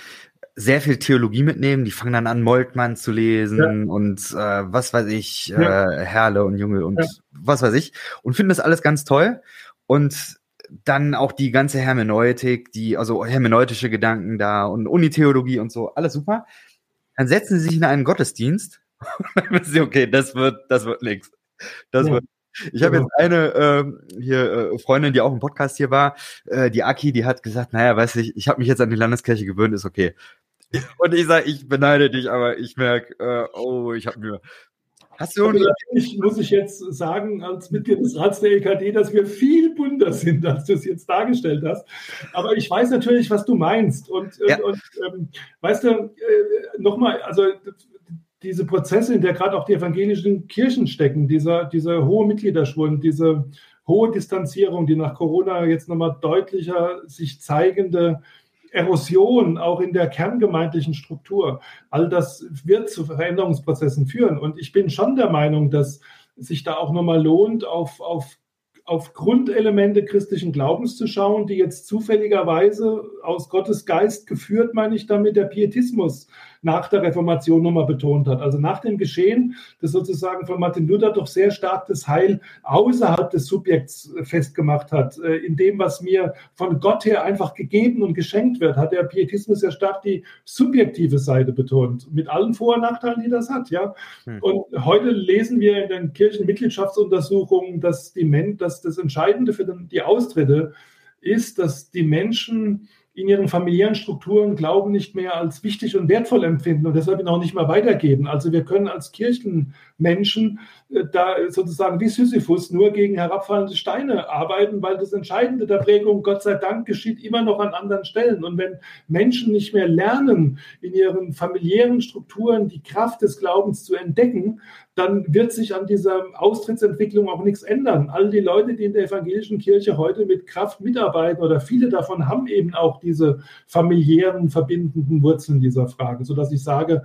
sehr viel Theologie mitnehmen. Die fangen dann an, Moltmann zu lesen ja. und äh, was weiß ich, ja. äh, Herle und Junge und ja. was weiß ich und finden das alles ganz toll. Und dann auch die ganze Hermeneutik, die, also hermeneutische Gedanken da und Unitheologie und so, alles super. Dann setzen sie sich in einen Gottesdienst okay, das wird, das wird nichts. Das wird ich habe jetzt eine ähm, hier äh, Freundin, die auch im Podcast hier war, äh, die Aki, die hat gesagt, naja, weiß ich, ich habe mich jetzt an die Landeskirche gewöhnt, ist okay. Und ich sage, ich beneide dich, aber ich merke, äh, oh, ich habe mir. Hast du also, ich, muss ich jetzt sagen, als Mitglied des Rats der EKD, dass wir viel bunter sind, als du es jetzt dargestellt hast. Aber ich weiß natürlich, was du meinst. Und, ja. und ähm, weißt du, äh, nochmal, also diese Prozesse, in der gerade auch die evangelischen Kirchen stecken, dieser, dieser hohe Mitgliederschwund, diese hohe Distanzierung, die nach Corona jetzt nochmal deutlicher sich zeigende Erosion auch in der kerngemeindlichen Struktur. All das wird zu Veränderungsprozessen führen. Und ich bin schon der Meinung, dass sich da auch nochmal lohnt, auf, auf, auf Grundelemente christlichen Glaubens zu schauen, die jetzt zufälligerweise aus Gottes Geist geführt, meine ich damit, der Pietismus nach der Reformation nochmal betont hat. Also nach dem Geschehen, das sozusagen von Martin Luther doch sehr stark das Heil außerhalb des Subjekts festgemacht hat, äh, in dem, was mir von Gott her einfach gegeben und geschenkt wird, hat der Pietismus sehr stark die subjektive Seite betont, mit allen Vor- und Nachteilen, die das hat. Ja? Hm. Und heute lesen wir in den Kirchenmitgliedschaftsuntersuchungen, dass, die Men dass das Entscheidende für die Austritte ist, dass die Menschen in ihren familiären Strukturen Glauben nicht mehr als wichtig und wertvoll empfinden und deshalb ihn auch nicht mehr weitergeben. Also wir können als Kirchenmenschen äh, da sozusagen wie Sisyphus nur gegen herabfallende Steine arbeiten, weil das Entscheidende der Prägung, Gott sei Dank, geschieht immer noch an anderen Stellen. Und wenn Menschen nicht mehr lernen, in ihren familiären Strukturen die Kraft des Glaubens zu entdecken, dann wird sich an dieser Austrittsentwicklung auch nichts ändern. All die Leute, die in der evangelischen Kirche heute mit Kraft mitarbeiten oder viele davon haben eben auch diese familiären verbindenden Wurzeln dieser Frage, sodass ich sage,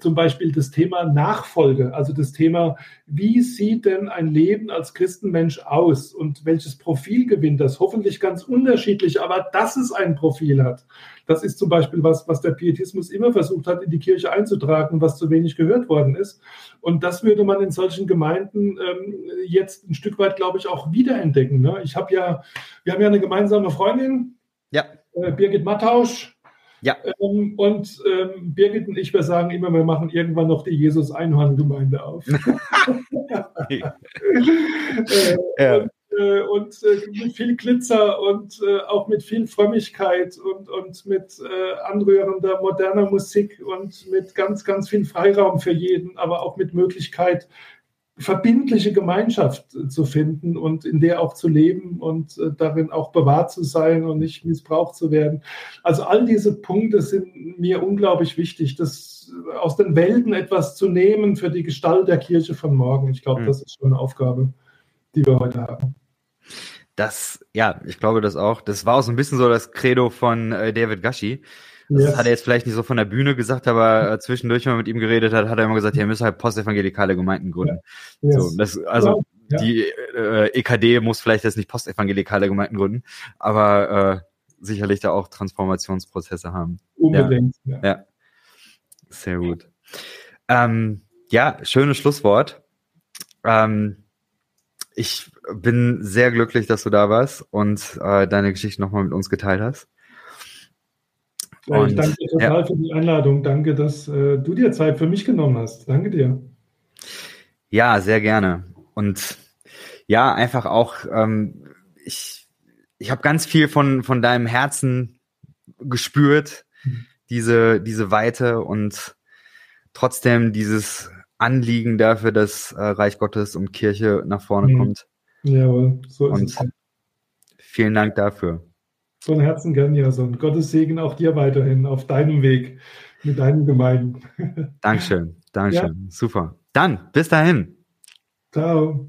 zum Beispiel das Thema Nachfolge, also das Thema, wie sieht denn ein Leben als Christenmensch aus und welches Profil gewinnt das? Hoffentlich ganz unterschiedlich, aber dass es ein Profil hat. Das ist zum Beispiel was, was der Pietismus immer versucht hat, in die Kirche einzutragen, was zu wenig gehört worden ist. Und das würde man in solchen Gemeinden ähm, jetzt ein Stück weit, glaube ich, auch wiederentdecken. Ne? Ich habe ja, wir haben ja eine gemeinsame Freundin, ja. äh, Birgit Mattausch. Ja. Ähm, und ähm, Birgit und ich, wir sagen immer, wir machen irgendwann noch die Jesus-Einhorn-Gemeinde auf. äh, ja. Und, äh, und äh, mit viel Glitzer und äh, auch mit viel Frömmigkeit und, und mit äh, anrührender moderner Musik und mit ganz, ganz viel Freiraum für jeden, aber auch mit Möglichkeit, verbindliche Gemeinschaft zu finden und in der auch zu leben und äh, darin auch bewahrt zu sein und nicht missbraucht zu werden. Also all diese Punkte sind mir unglaublich wichtig, das aus den Welten etwas zu nehmen für die Gestalt der Kirche von morgen. Ich glaube, mhm. das ist schon eine Aufgabe, die wir heute haben. das, ja, ich glaube das auch. Das war auch so ein bisschen so das Credo von äh, David Gashi. Das yes. hat er jetzt vielleicht nicht so von der Bühne gesagt, aber äh, zwischendurch, wenn man mit ihm geredet hat, hat er immer gesagt, ihr müsst halt postevangelikale Gemeinden gründen. Yes. So, das, also ja. die äh, EKD muss vielleicht jetzt nicht postevangelikale Gemeinden gründen, aber äh, sicherlich da auch Transformationsprozesse haben. Unbedingt. Ja. ja. Sehr gut. Ähm, ja, schönes Schlusswort. Ähm, ich bin sehr glücklich, dass du da warst und äh, deine Geschichte nochmal mit uns geteilt hast. Ja, ich danke dir total ja. für die Einladung. Danke, dass äh, du dir Zeit für mich genommen hast. Danke dir. Ja, sehr gerne. Und ja, einfach auch, ähm, ich, ich habe ganz viel von, von deinem Herzen gespürt, mhm. diese, diese Weite und trotzdem dieses Anliegen dafür, dass äh, Reich Gottes und Kirche nach vorne mhm. kommt. Jawohl, so ist und es. Vielen Dank dafür. Von Herzen gern, Jason. Gottes Segen auch dir weiterhin auf deinem Weg mit deinen Gemeinden. Dankeschön, Dankeschön. Ja. Super. Dann, bis dahin. Ciao.